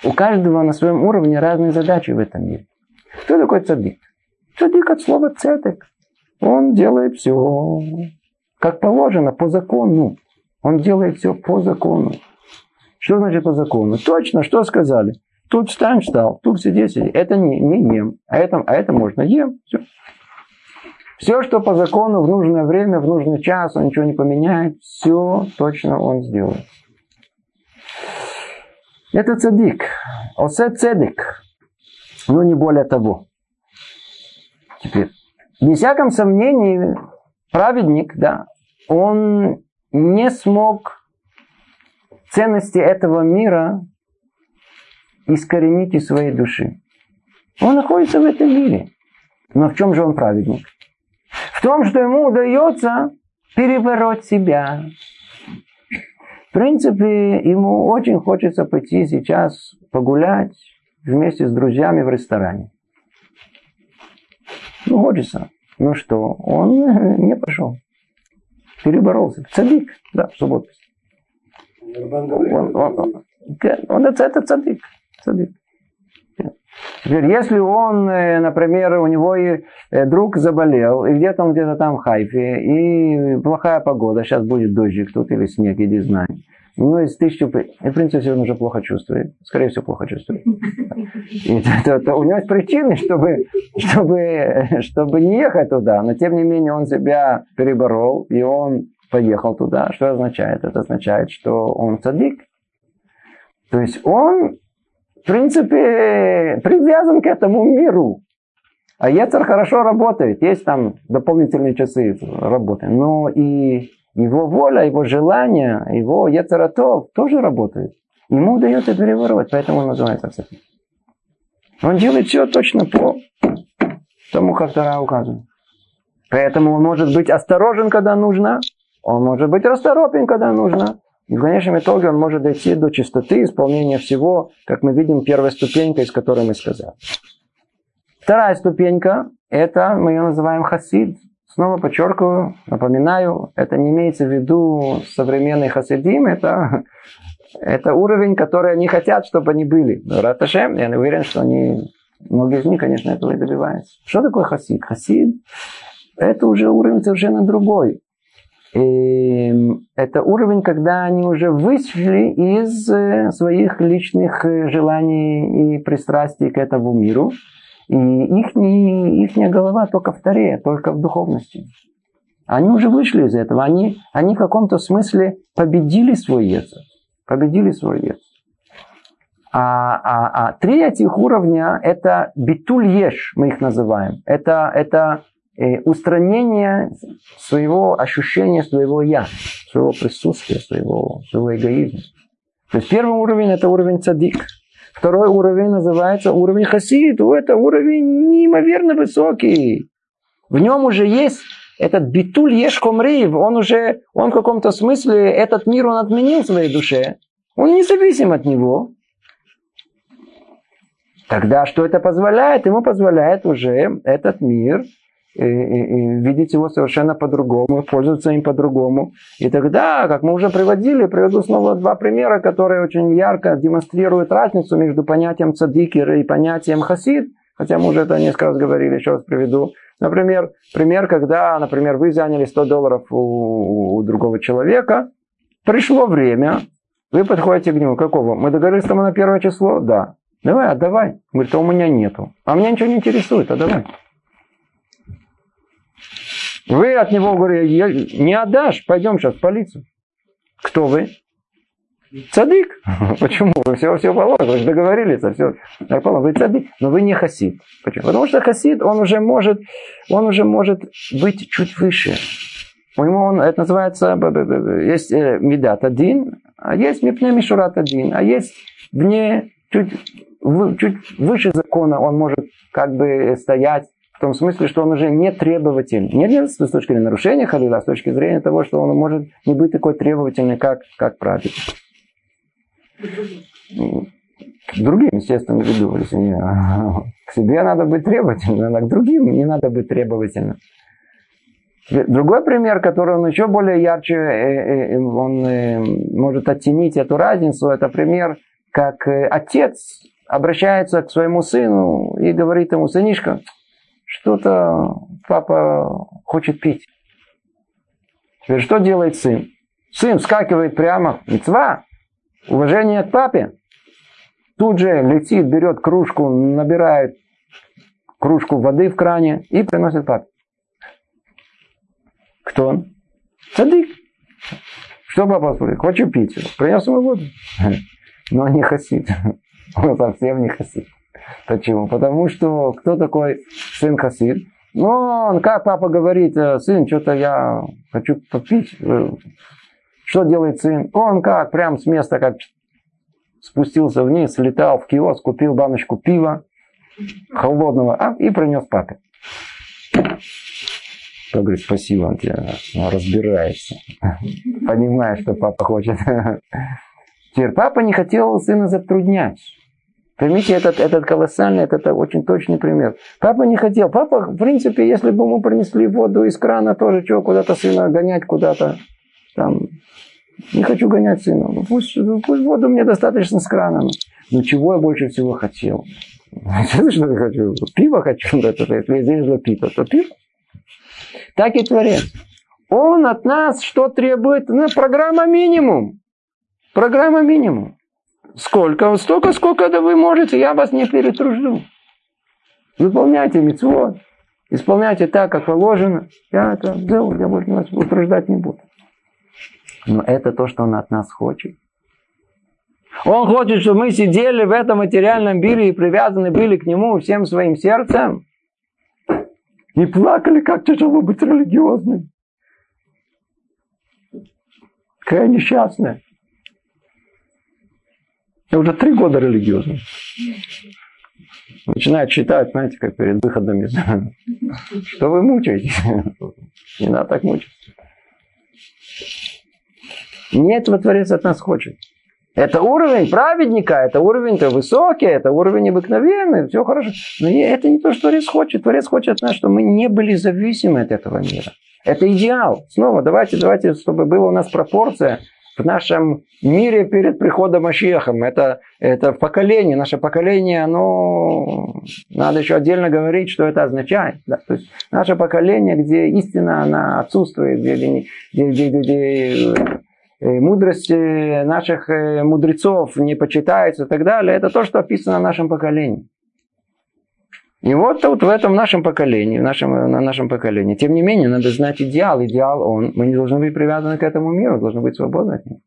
У каждого на своем уровне разные задачи в этом мире. Кто такой цадик? Цадик от слова цедек. Он делает все как положено, по закону. Он делает все по закону. Что значит по закону? Точно, что сказали? Тут встань, встал, тут сиди, сиди. Это не, не ем, а это, а это можно ем. Все. Все, что по закону в нужное время, в нужный час, он ничего не поменяет, все точно он сделает. Это цадик. Осе цедик. Но не более того. Теперь. Без всяком сомнении, праведник, да, он не смог ценности этого мира искоренить из своей души. Он находится в этом мире. Но в чем же он праведник? В том, что ему удается перебороть себя. В принципе, ему очень хочется пойти сейчас погулять вместе с друзьями в ресторане. Ну, хочется. Ну что, он не пошел. Переборолся. Цадик, да, в субботу. Он, он, он, он это, это цадик. цадик. Теперь, если он, э, например, у него и э, друг заболел, и где-то он где-то там в Хайфе, и плохая погода, сейчас будет дождик тут или снег, иди знай. У него есть тысячу... И, в принципе, он уже плохо чувствует. Скорее всего, плохо чувствует. И это, это, у него есть причины, чтобы, чтобы, чтобы не ехать туда. Но, тем не менее, он себя переборол, и он поехал туда. Что означает? Это означает, что он цадик. То есть он, в принципе, привязан к этому миру. А Ецер хорошо работает. Есть там дополнительные часы работы. Но и его воля, его желание, его Ецератов тоже работает. Ему удается переворовать, поэтому он называется цадик. Он делает все точно по тому, как Тара указывает. Поэтому он может быть осторожен, когда нужно, он может быть расторопен, когда нужно. И в конечном итоге он может дойти до чистоты исполнения всего, как мы видим, первая ступенька, из которой мы сказали. Вторая ступенька, это мы ее называем хасид. Снова подчеркиваю, напоминаю, это не имеется в виду современный хасидим, это, это уровень, который они хотят, чтобы они были. Раташем, я уверен, что они, многие из них, конечно, этого и добиваются. Что такое хасид? Хасид – это уже уровень совершенно другой. И это уровень, когда они уже вышли из э, своих личных э, желаний и пристрастий к этому миру. И их, их голова только в только в духовности. Они уже вышли из этого. Они, они в каком-то смысле победили свой ецер. Победили свой ецер. А, а, а три этих уровня это битуль еш, мы их называем. Это, это Э, устранение своего ощущения, своего я, своего присутствия, своего, своего эгоизма. То есть первый уровень это уровень цадик. Второй уровень называется уровень хасид. Это уровень неимоверно высокий. В нем уже есть этот битуль ешкомрив. Он уже, он в каком-то смысле, этот мир он отменил в своей душе. Он не зависим от него. Тогда что это позволяет? Ему позволяет уже этот мир видеть его совершенно по-другому, пользоваться им по-другому. И тогда, как мы уже приводили, приведу снова два примера, которые очень ярко демонстрируют разницу между понятием цадикер и понятием хасид. Хотя мы уже это несколько раз говорили, еще раз приведу. Например, пример, когда, например, вы заняли 100 долларов у, у другого человека, пришло время, вы подходите к нему, какого? Мы договорились там на первое число? Да. Давай, отдавай. Говорит, а у меня нету. А меня ничего не интересует, а давай. Вы от него говорите, не отдашь, пойдем сейчас в полицию. Кто вы? Цадык. Почему? Вы все, все положено, вы же договорились, все. Вы цадык, но вы не хасид. Почему? Потому что хасид, он уже может, он уже может быть чуть выше. У него он, это называется, есть э, медат один, а есть мипне мишурат один, а есть вне, чуть, чуть выше закона он может как бы стоять в том смысле, что он уже не требователь. Не с точки зрения нарушения халила, а с точки зрения того, что он может не быть такой требовательный, как, как праведник. К другим, естественно. Если не, к себе надо быть требовательным, а к другим не надо быть требовательным. Другой пример, который он еще более ярче, э, э, он э, может оттенить эту разницу, это пример, как отец обращается к своему сыну и говорит ему, сынишка, что-то папа хочет пить. Теперь что делает сын? Сын вскакивает прямо, мецва, уважение к папе. Тут же летит, берет кружку, набирает кружку воды в кране и приносит папе. Кто он? Цадык. Что папа спрашивает? Хочу пить. Принес ему воду. Но не хасид. Он совсем не хасид. Почему? Потому что кто такой сын хасид? Ну, он, как папа говорит, сын, что-то я хочу попить. Что делает сын? Он как, прям с места, как спустился вниз, слетал в киоск, купил баночку пива холодного а, и принес папе. Тот говорит, спасибо, он тебе разбирается. Понимает, что папа хочет. Теперь папа не хотел сына затруднять. Поймите, этот, этот колоссальный, этот очень точный пример. Папа не хотел. Папа, в принципе, если бы ему принесли воду из крана, тоже что, куда-то сына гонять, куда-то там. Не хочу гонять сына. Ну, пусть, пусть воду мне достаточно с крана. Но чего я больше всего хотел? Что я хочу? Пиво хочу. Если здесь за пиво, то пиво. Так и Творец. Он от нас что требует? Ну, программа минимум. Программа минимум. Сколько? Столько, сколько да вы можете, я вас не перетружду. Выполняйте митцвот, исполняйте так, как положено. Я это сделал, я больше вас утруждать не буду. Но это то, что он от нас хочет. Он хочет, чтобы мы сидели в этом материальном мире и привязаны были к нему всем своим сердцем. Не плакали, как тяжело быть религиозным. Какая несчастная. Я уже три года религиозный. Начинает читать, знаете, как перед выходом из... Что вы мучаетесь? Не надо так мучиться. Нет, этого Творец от нас хочет. Это уровень праведника, это уровень -то высокий, это уровень обыкновенный, все хорошо. Но это не то, что Творец хочет. Творец хочет от нас, чтобы мы не были зависимы от этого мира. Это идеал. Снова давайте, давайте, чтобы была у нас пропорция в нашем мире перед приходом Машехом. Это, это поколение, наше поколение, оно... Надо еще отдельно говорить, что это означает. Да? То есть наше поколение, где истина, она отсутствует, где, где, где, где, где Э, мудрость наших э, мудрецов не почитается и так далее, это то, что описано в нашем поколении. И вот тут в этом нашем поколении, в нашем, на нашем поколении, тем не менее, надо знать идеал. Идеал он, мы не должны быть привязаны к этому миру, должны быть свободны от него.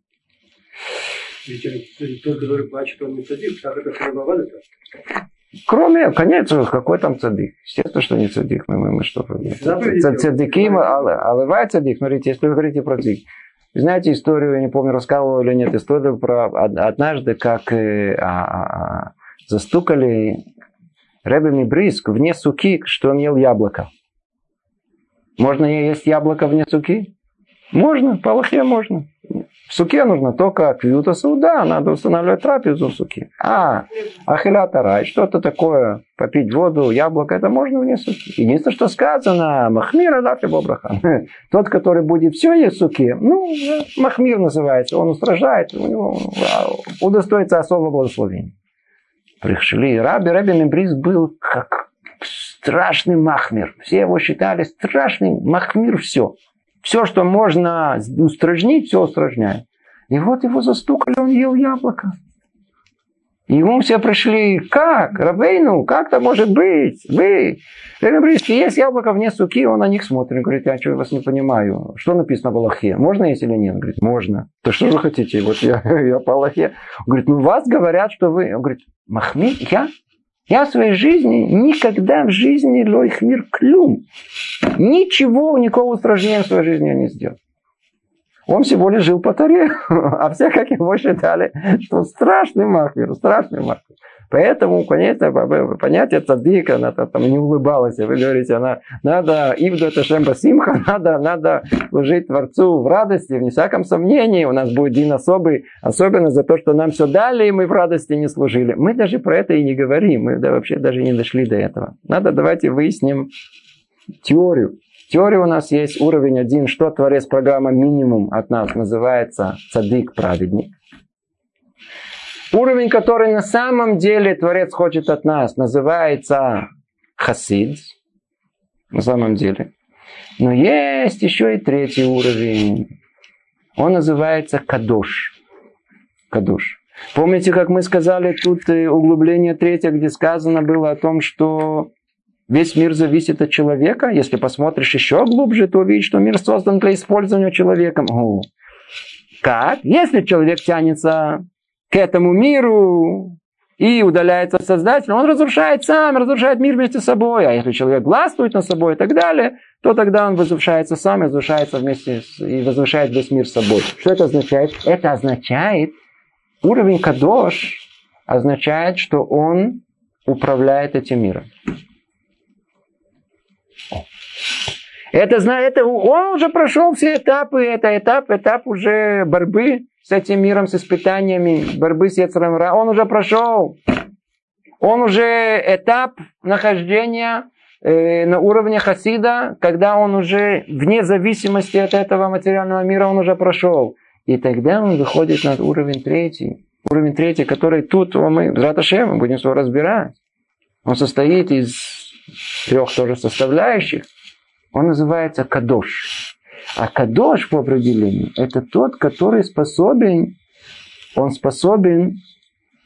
Кроме, конечно, какой там цадик? Естественно, что не цадик. Мы, мы, мы что? Цадиким, аливай цадик. Смотрите, если вы говорите про цадик. Знаете историю, я не помню, рассказывал или нет, историю про однажды, как э, а, а, застукали Рэбби Мибриск вне суки, что он ел яблоко. Можно есть яблоко вне суки? Можно, по Аллахе можно. В суке нужно только квюта суда, надо устанавливать трапезу в суке. А, ахилята рай, что-то такое, попить воду, яблоко, это можно вне суки. Единственное, что сказано, махмира дафи бобраха. Тот, который будет все есть в суке, ну, махмир называется, он устражает, у него удостоится особого благословения. Пришли. Раби Раби Мебрис был как страшный махмир. Все его считали страшным махмир все. Все, что можно устражнить, все устражняет. И вот его застукали, он ел яблоко. И ему все пришли, как, Рабейну, как это может быть? Вы, если есть яблоко вне суки, он на них смотрит. Говорит, я что, вас не понимаю. Что написано в Аллахе? Можно есть или нет? Он говорит, можно. То что вы хотите? Вот я, я по Аллахе. Он говорит, ну вас говорят, что вы... Он говорит, Махмед, я? Я в своей жизни никогда в жизни лойх мир клюм. Ничего, никакого устражнения в своей жизни я не сделал. Он всего лишь жил по Таре, а все, как его считали, что страшный махвер, страшный махвер. Поэтому, конечно, понятие цадика, она там не улыбалась. Вы говорите, она, надо ивду это шемба симха, надо, надо служить Творцу в радости, в всяком сомнении. У нас будет день особый, особенно за то, что нам все дали, и мы в радости не служили. Мы даже про это и не говорим, мы да, вообще даже не дошли до этого. Надо давайте выясним теорию. Теория у нас есть уровень один, что творец программа минимум от нас называется цадик праведник. Уровень, который на самом деле творец хочет от нас, называется хасид. На самом деле. Но есть еще и третий уровень. Он называется кадош. Кадош. Помните, как мы сказали, тут углубление третье, где сказано было о том, что Весь мир зависит от человека. Если посмотришь еще глубже, то увидишь, что мир создан для использования человеком. О, как? Если человек тянется к этому миру и удаляется от Создателя, он разрушает сам, разрушает мир вместе с собой. А если человек властвует над собой и так далее, то тогда он возвышается сам, разрушается вместе с, и возвышает весь мир с собой. Что это означает? Это означает, уровень Кадош означает, что он управляет этим миром. Это, это, он уже прошел все этапы, это этап, этап уже борьбы с этим миром, с испытаниями, борьбы с Яцером Он уже прошел. Он уже этап нахождения э, на уровне Хасида, когда он уже вне зависимости от этого материального мира, он уже прошел. И тогда он выходит на уровень третий. Уровень третий, который тут мы, Раташем, мы будем его разбирать. Он состоит из трех тоже составляющих он называется кадош. А кадош по определению это тот, который способен, он способен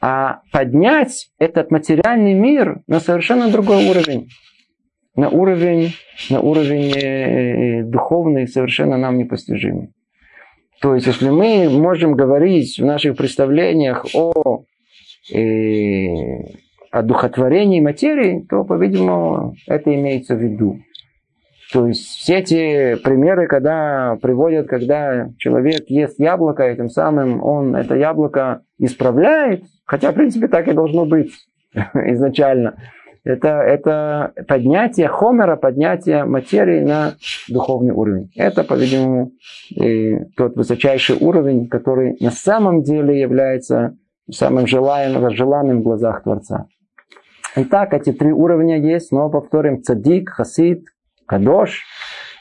а поднять этот материальный мир на совершенно другой уровень. На уровень, на уровень э, духовный, совершенно нам непостижимый. То есть, если мы можем говорить в наших представлениях о, э, о духотворении материи, то, по-видимому, это имеется в виду. То есть все эти примеры, когда приводят, когда человек ест яблоко, и тем самым он это яблоко исправляет, хотя, в принципе, так и должно быть изначально. Это, это поднятие хомера, поднятие материи на духовный уровень. Это, по-видимому, тот высочайший уровень, который на самом деле является самым желаемым, желанным в глазах Творца. Итак, эти три уровня есть, но повторим, цадик, хасид, кадош.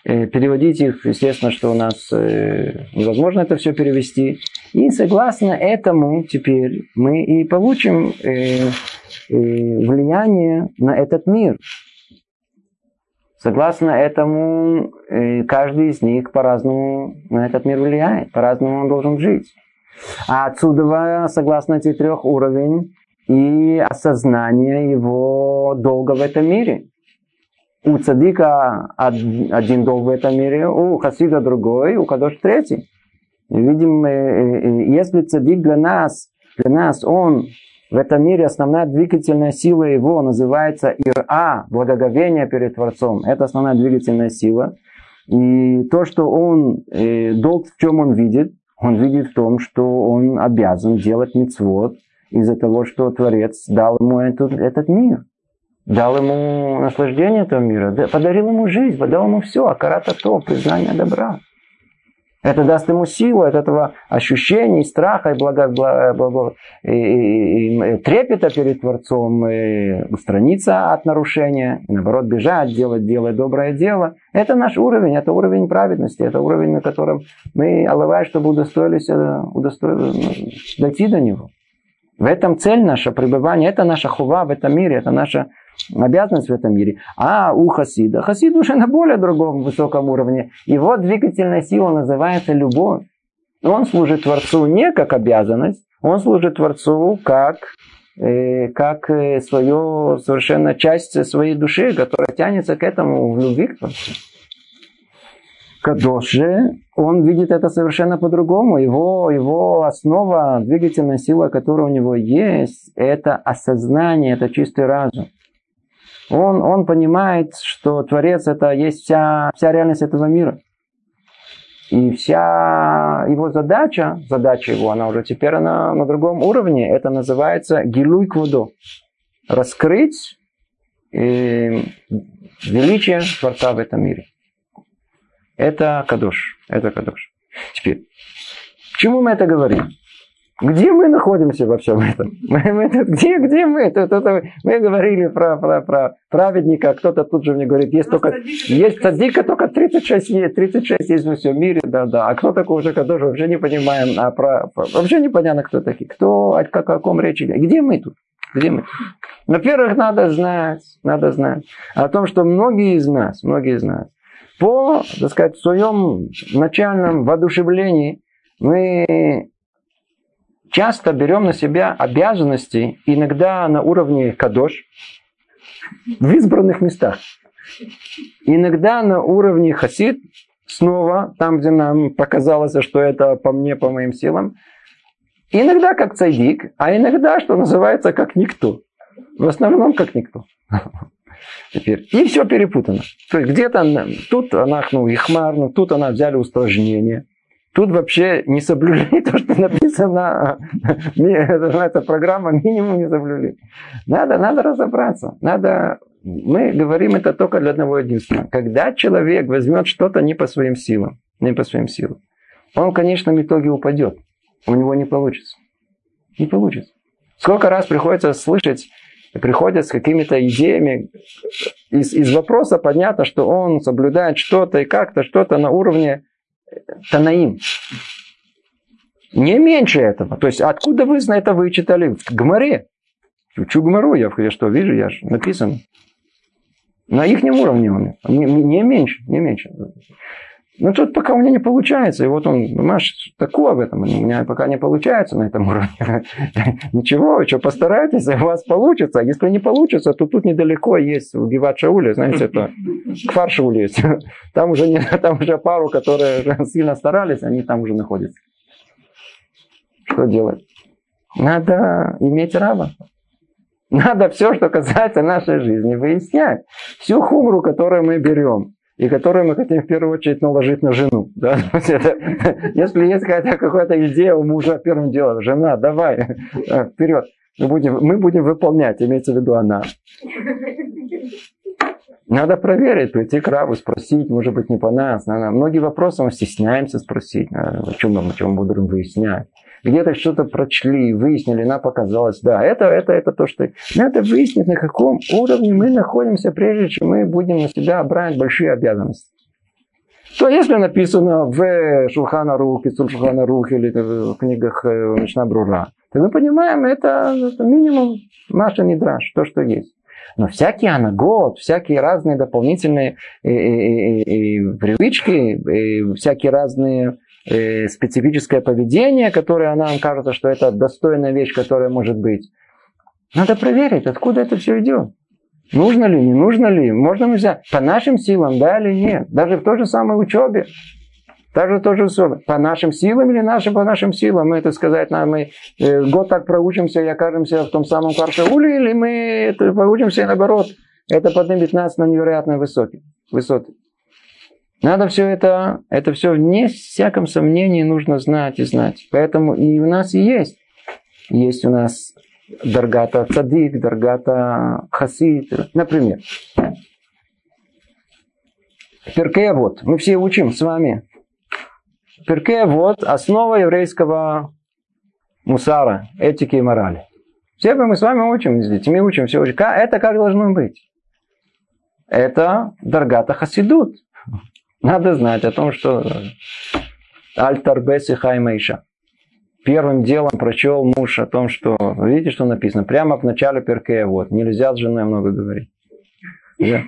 Э, переводить их, естественно, что у нас э, невозможно это все перевести. И согласно этому теперь мы и получим э, влияние на этот мир. Согласно этому, каждый из них по-разному на этот мир влияет, по-разному он должен жить. А отсюда, согласно этих трех уровней, и осознание его долга в этом мире у цадика один долг в этом мире, у хасида другой, у кадош третий. Видим, э, э, э, если цадик для нас, для нас он в этом мире основная двигательная сила его называется ира, благоговение перед Творцом. Это основная двигательная сила. И то, что он, долг в чем он видит, он видит в том, что он обязан делать мицвод из-за того, что Творец дал ему этот, этот мир дал ему наслаждение этого мира, подарил ему жизнь, дал ему все, акарата то, признание добра. Это даст ему силу от этого ощущения, страха, и, благо, благо, благо, и, и, и трепета перед Творцом, и устраниться от нарушения, и наоборот бежать, делать, делать доброе дело. Это наш уровень, это уровень праведности, это уровень, на котором мы, алавай, чтобы удостоились, удостоились дойти до него. В этом цель наша пребывание, это наша хува в этом мире, это наша обязанность в этом мире. А у хасида, хасид уже на более другом высоком уровне. Его двигательная сила называется любовь. Он служит Творцу не как обязанность, он служит Творцу как, э, как э, свою совершенно часть своей души, которая тянется к этому в любви к Творцу. Кадош же, он видит это совершенно по-другому. Его, его основа, двигательная сила, которая у него есть, это осознание, это чистый разум. Он, он понимает, что Творец это есть вся, вся реальность этого мира. И вся его задача, задача его, она уже теперь она на другом уровне. Это называется гилуй квудо. Раскрыть э, величие Творца в этом мире. Это кадош. Это кадош. Теперь, к чему мы это говорим? Где мы находимся во всем этом? Мы, мы, где, где мы? Тут, тут, мы говорили про, про, про праведника, кто-то тут же мне говорит, есть только есть цадика, только 36 есть, 36 есть во всем мире, да, да. А кто такой уже тоже вообще не понимаем, а про, вообще непонятно, кто такие, кто, о, о каком речи. Где мы тут? Где мы? Во-первых, надо знать, надо знать о том, что многие из нас, многие из нас, по, так сказать, в своем начальном воодушевлении мы часто берем на себя обязанности, иногда на уровне кадош, в избранных местах. Иногда на уровне хасид, снова там, где нам показалось, что это по мне, по моим силам. Иногда как цайдик, а иногда, что называется, как никто. В основном как никто. Теперь. И все перепутано. То есть где-то тут она, ну, ихмар, тут она взяли устражнение. Тут вообще не соблюли то, что написано, эта программа минимум не соблюли. Надо, надо разобраться. Надо, мы говорим это только для одного единственного. Когда человек возьмет что-то не по своим силам, не по своим силам, он в конечном итоге упадет. У него не получится. Не получится. Сколько раз приходится слышать, приходят с какими-то идеями. Из, из вопроса понятно, что он соблюдает что-то и как-то, что-то на уровне Танаим. Не меньше этого. То есть, откуда вы это вычитали? В Гмаре. Учу Гмару, я, я что, вижу, я же написан. На их уровне он. Не, не меньше, не меньше. Но тут пока у меня не получается. И вот он, Маш, такое в этом. У меня пока не получается на этом уровне. Ничего, что постарайтесь, у вас получится. Если не получится, то тут недалеко есть в Гиват Шауле, знаете, это Кфар Шауле есть. Там уже, не, там уже пару, которые сильно старались, они там уже находятся. Что делать? Надо иметь рава. Надо все, что касается нашей жизни, выяснять. Всю хумру, которую мы берем, и которые мы хотим в первую очередь наложить на жену. Да? Если есть хотя какая-то идея у мужа, первым делом, жена, давай, вперед. Мы будем, мы будем выполнять, имеется в виду она. Надо проверить, прийти к Раву, спросить, может быть, не по нас. Надо. Многие вопросы мы стесняемся спросить. О чем мы, о чем мы будем выяснять где-то что-то прочли, выяснили, нам показалось, да, это, это, это то, что... Надо выяснить, на каком уровне мы находимся, прежде чем мы будем на себя брать большие обязанности. То если написано в Шулхана Рух, Шулхана Рух или в книгах э, Мишна Брура, то мы понимаем, это, это минимум наша недраж, то, что есть. Но всякие анагот, всякие разные дополнительные и, и, и, и привычки, и всякие разные э, специфическое поведение, которое нам кажется, что это достойная вещь, которая может быть. Надо проверить, откуда это все идет. Нужно ли, не нужно ли, можно взять по нашим силам, да или нет. Даже в той же самой учебе. Даже то же самое. По нашим силам или нашим по нашим силам. Мы, это сказать, нам мы э, год так проучимся и окажемся в том самом квартале, или мы это, проучимся наоборот. Это поднимет нас на невероятно высокие высоты. Надо все это, это все вне всяком сомнении нужно знать и знать. Поэтому и у нас и есть. Есть у нас Даргата Цадик, Даргата Хасид. Например, Перкея вот. Мы все учим с вами. Перкея вот основа еврейского мусара, этики и морали. Все мы с вами учим, мы учим все. Это как должно быть? Это Даргата Хасидут. Надо знать о том, что Альтарбес и Хаймейша. первым делом прочел муж о том, что, видите, что написано, прямо в начале перкея, вот, нельзя с женой много говорить. Да?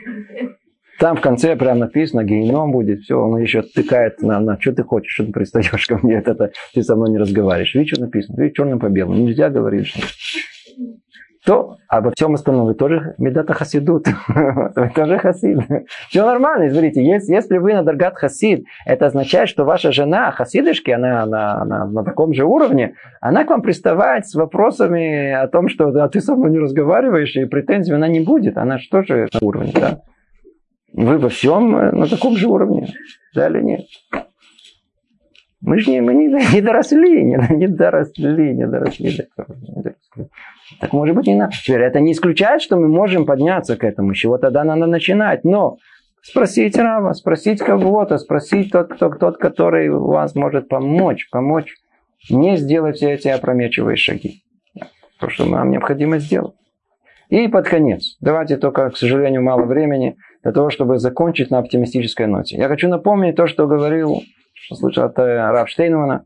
Там в конце прям написано, геном будет, все, он еще тыкает на, на что ты хочешь, что ты пристаешь ко мне, это, это ты со мной не разговариваешь. Видишь, что написано, видишь, черным по белому, нельзя говорить. Что то обо всем остальном вы тоже медата хасидут. вы тоже хасид. Все нормально, смотрите, если, если вы на Даргат хасид, это означает, что ваша жена хасидышки, она, она, она на таком же уровне, она к вам приставать с вопросами о том, что да, ты со мной не разговариваешь, и претензий она не будет. Она же тоже на уровне, да? Вы во всем на таком же уровне, да или нет? Мы же не, мы не, не доросли, не, не доросли, не доросли. Так может быть не надо. Теперь это не исключает, что мы можем подняться к этому. Чего тогда надо начинать. Но спросить Рава, спросить кого-то, спросить тот, кто, тот, который вас может помочь, помочь не сделать все эти опрометчивые шаги. То, что нам необходимо сделать. И под конец. Давайте только, к сожалению, мало времени для того, чтобы закончить на оптимистической ноте. Я хочу напомнить то, что говорил, что слышал от э, Рав Штейнмана.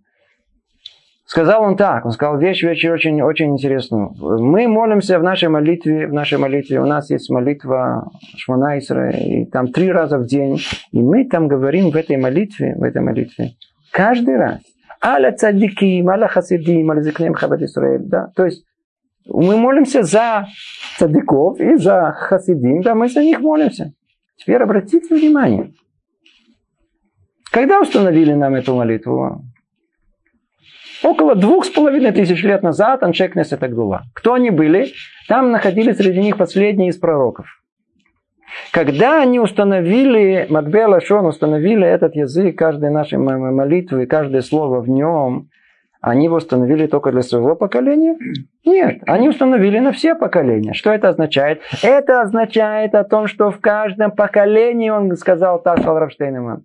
Сказал он так, он сказал вещь, вещь очень, очень интересную. Мы молимся в нашей молитве, в нашей молитве, у нас есть молитва Шмана и там три раза в день, и мы там говорим в этой молитве, в этой молитве, каждый раз, аля цадиким, аля хасидим, аля зикнем хабад Исраэль, да, то есть мы молимся за цадиков и за хасидим, да, мы за них молимся. Теперь обратите внимание, когда установили нам эту молитву? Около двух с половиной тысяч лет назад Аншек Несетагдула. Кто они были? Там находились среди них последние из пророков. Когда они установили, Матбела Шон установили этот язык, каждой нашей молитвы, каждое слово в нем, они его установили только для своего поколения? Нет, они установили на все поколения. Что это означает? Это означает о том, что в каждом поколении, он сказал Ташал Рафштейнеман,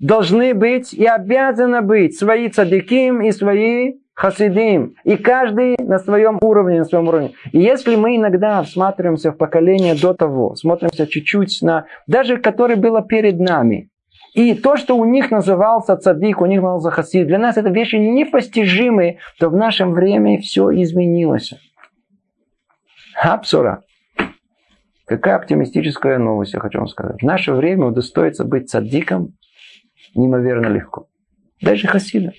должны быть и обязаны быть свои цадиким и свои хасидим. И каждый на своем уровне, на своем уровне. И если мы иногда всматриваемся в поколение до того, смотримся чуть-чуть на, даже которое было перед нами, и то, что у них назывался цадик, у них назывался хасид, для нас это вещи непостижимые, то в нашем время все изменилось. Хапсура. Какая оптимистическая новость, я хочу вам сказать. В наше время удостоится быть цадиком неимоверно легко. Даже хасида.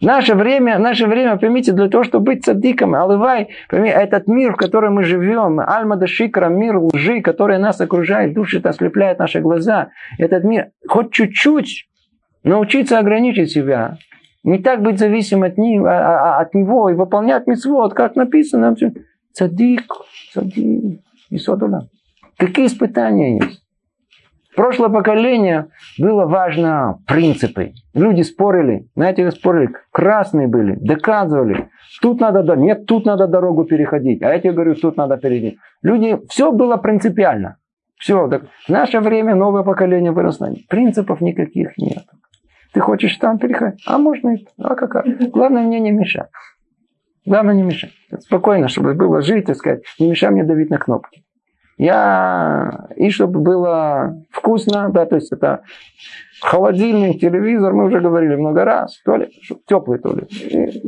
Наше время, наше время, поймите, для того, чтобы быть цадиком, алывай, пойми, этот мир, в котором мы живем, альма да шикра, мир лжи, который нас окружает, душит, ослепляет наши глаза, этот мир, хоть чуть-чуть научиться ограничить себя, не так быть зависим от, них, а, а, а, от него и выполнять митцвот, как написано, цадик, цадик, и содула. Какие испытания есть? Прошлое поколение было важно принципы. Люди спорили, знаете, как спорили, красные были, доказывали. Тут надо, нет, тут надо дорогу переходить, а эти говорю, тут надо перейти. Люди, все было принципиально. Все, так в наше время новое поколение выросло. Принципов никаких нет. Ты хочешь там переходить? А можно и А какая? Главное мне не мешать. Главное не мешать. Спокойно, чтобы было жить и сказать, не мешай мне давить на кнопки. Я, и чтобы было вкусно, да, то есть это холодильник, телевизор, мы уже говорили много раз, туалет, теплый туалет. И,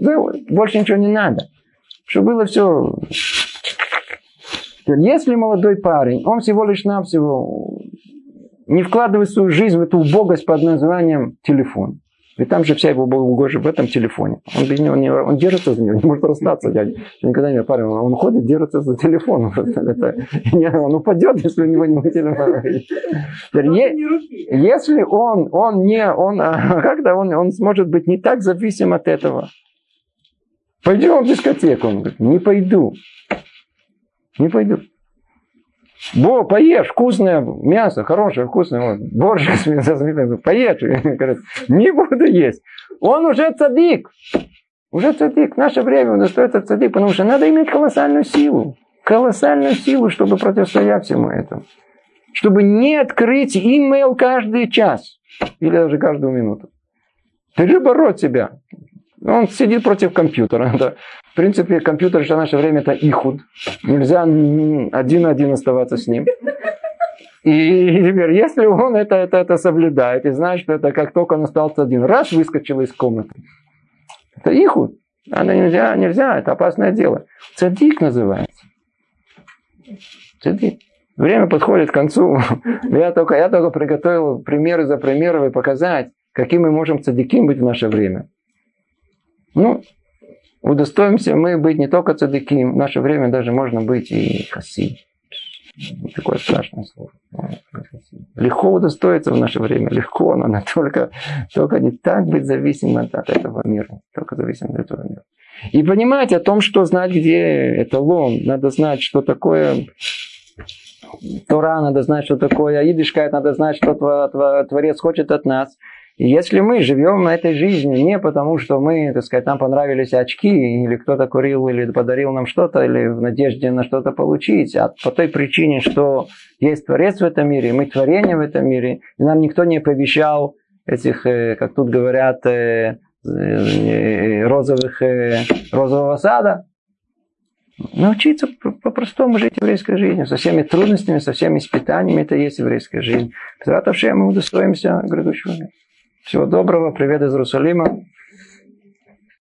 больше ничего не надо. Чтобы было все... Если молодой парень, он всего лишь навсего не вкладывает свою жизнь в эту убогость под названием телефон. Ведь там же вся его угожа в этом телефоне. Он без него не, он держится за него, не может расстаться. Я никогда не парень, он ходит, держится за телефон. Это, он упадет, если у него не телефон. Если он, он не, он, когда он, он сможет быть не так зависим от этого. Пойдем в дискотеку. Он говорит, не пойду. Не пойду. Бо, поешь, вкусное мясо, хорошее, вкусное. Вот, борщ поешь. Говорит, не буду есть. Он уже цадик. Уже цадик. В наше время он остается цадик, потому что надо иметь колоссальную силу. Колоссальную силу, чтобы противостоять всему этому. Чтобы не открыть имейл каждый час. Или даже каждую минуту. Перебороть себя. Он сидит против компьютера. В принципе, компьютер в наше время это ихуд. Нельзя один на один оставаться с ним. И теперь, если он это, это, это соблюдает и знает, что это как только он остался один, раз выскочил из комнаты, это иху. Она нельзя, нельзя, это опасное дело. Цадик называется. Цадик. Время подходит к концу. Я только, я только приготовил примеры за примерами показать, каким мы можем цадиким быть в наше время. Ну, удостоимся мы быть не только цадиким, в наше время даже можно быть и хасим. Такое страшное слово. Легко удостоиться в наше время. Легко, но она только, только не так быть зависимым от этого мира. Только зависим от этого мира. И понимать о том, что знать, где эталон. Надо знать, что такое Тора, надо знать, что такое Идишкает, надо знать, что Творец хочет от нас. И если мы живем на этой жизни не потому, что мы, так сказать, нам понравились очки, или кто-то курил, или подарил нам что-то, или в надежде на что-то получить, а по той причине, что есть Творец в этом мире, мы творение в этом мире, и нам никто не пообещал этих, э, как тут говорят, э, э, розовых, розового сада, научиться по-простому жить еврейской жизнью, со всеми трудностями, со всеми испытаниями, это есть еврейская жизнь. Завтра мы удостоимся грядущего мира. Всего доброго, привет из Иерусалима.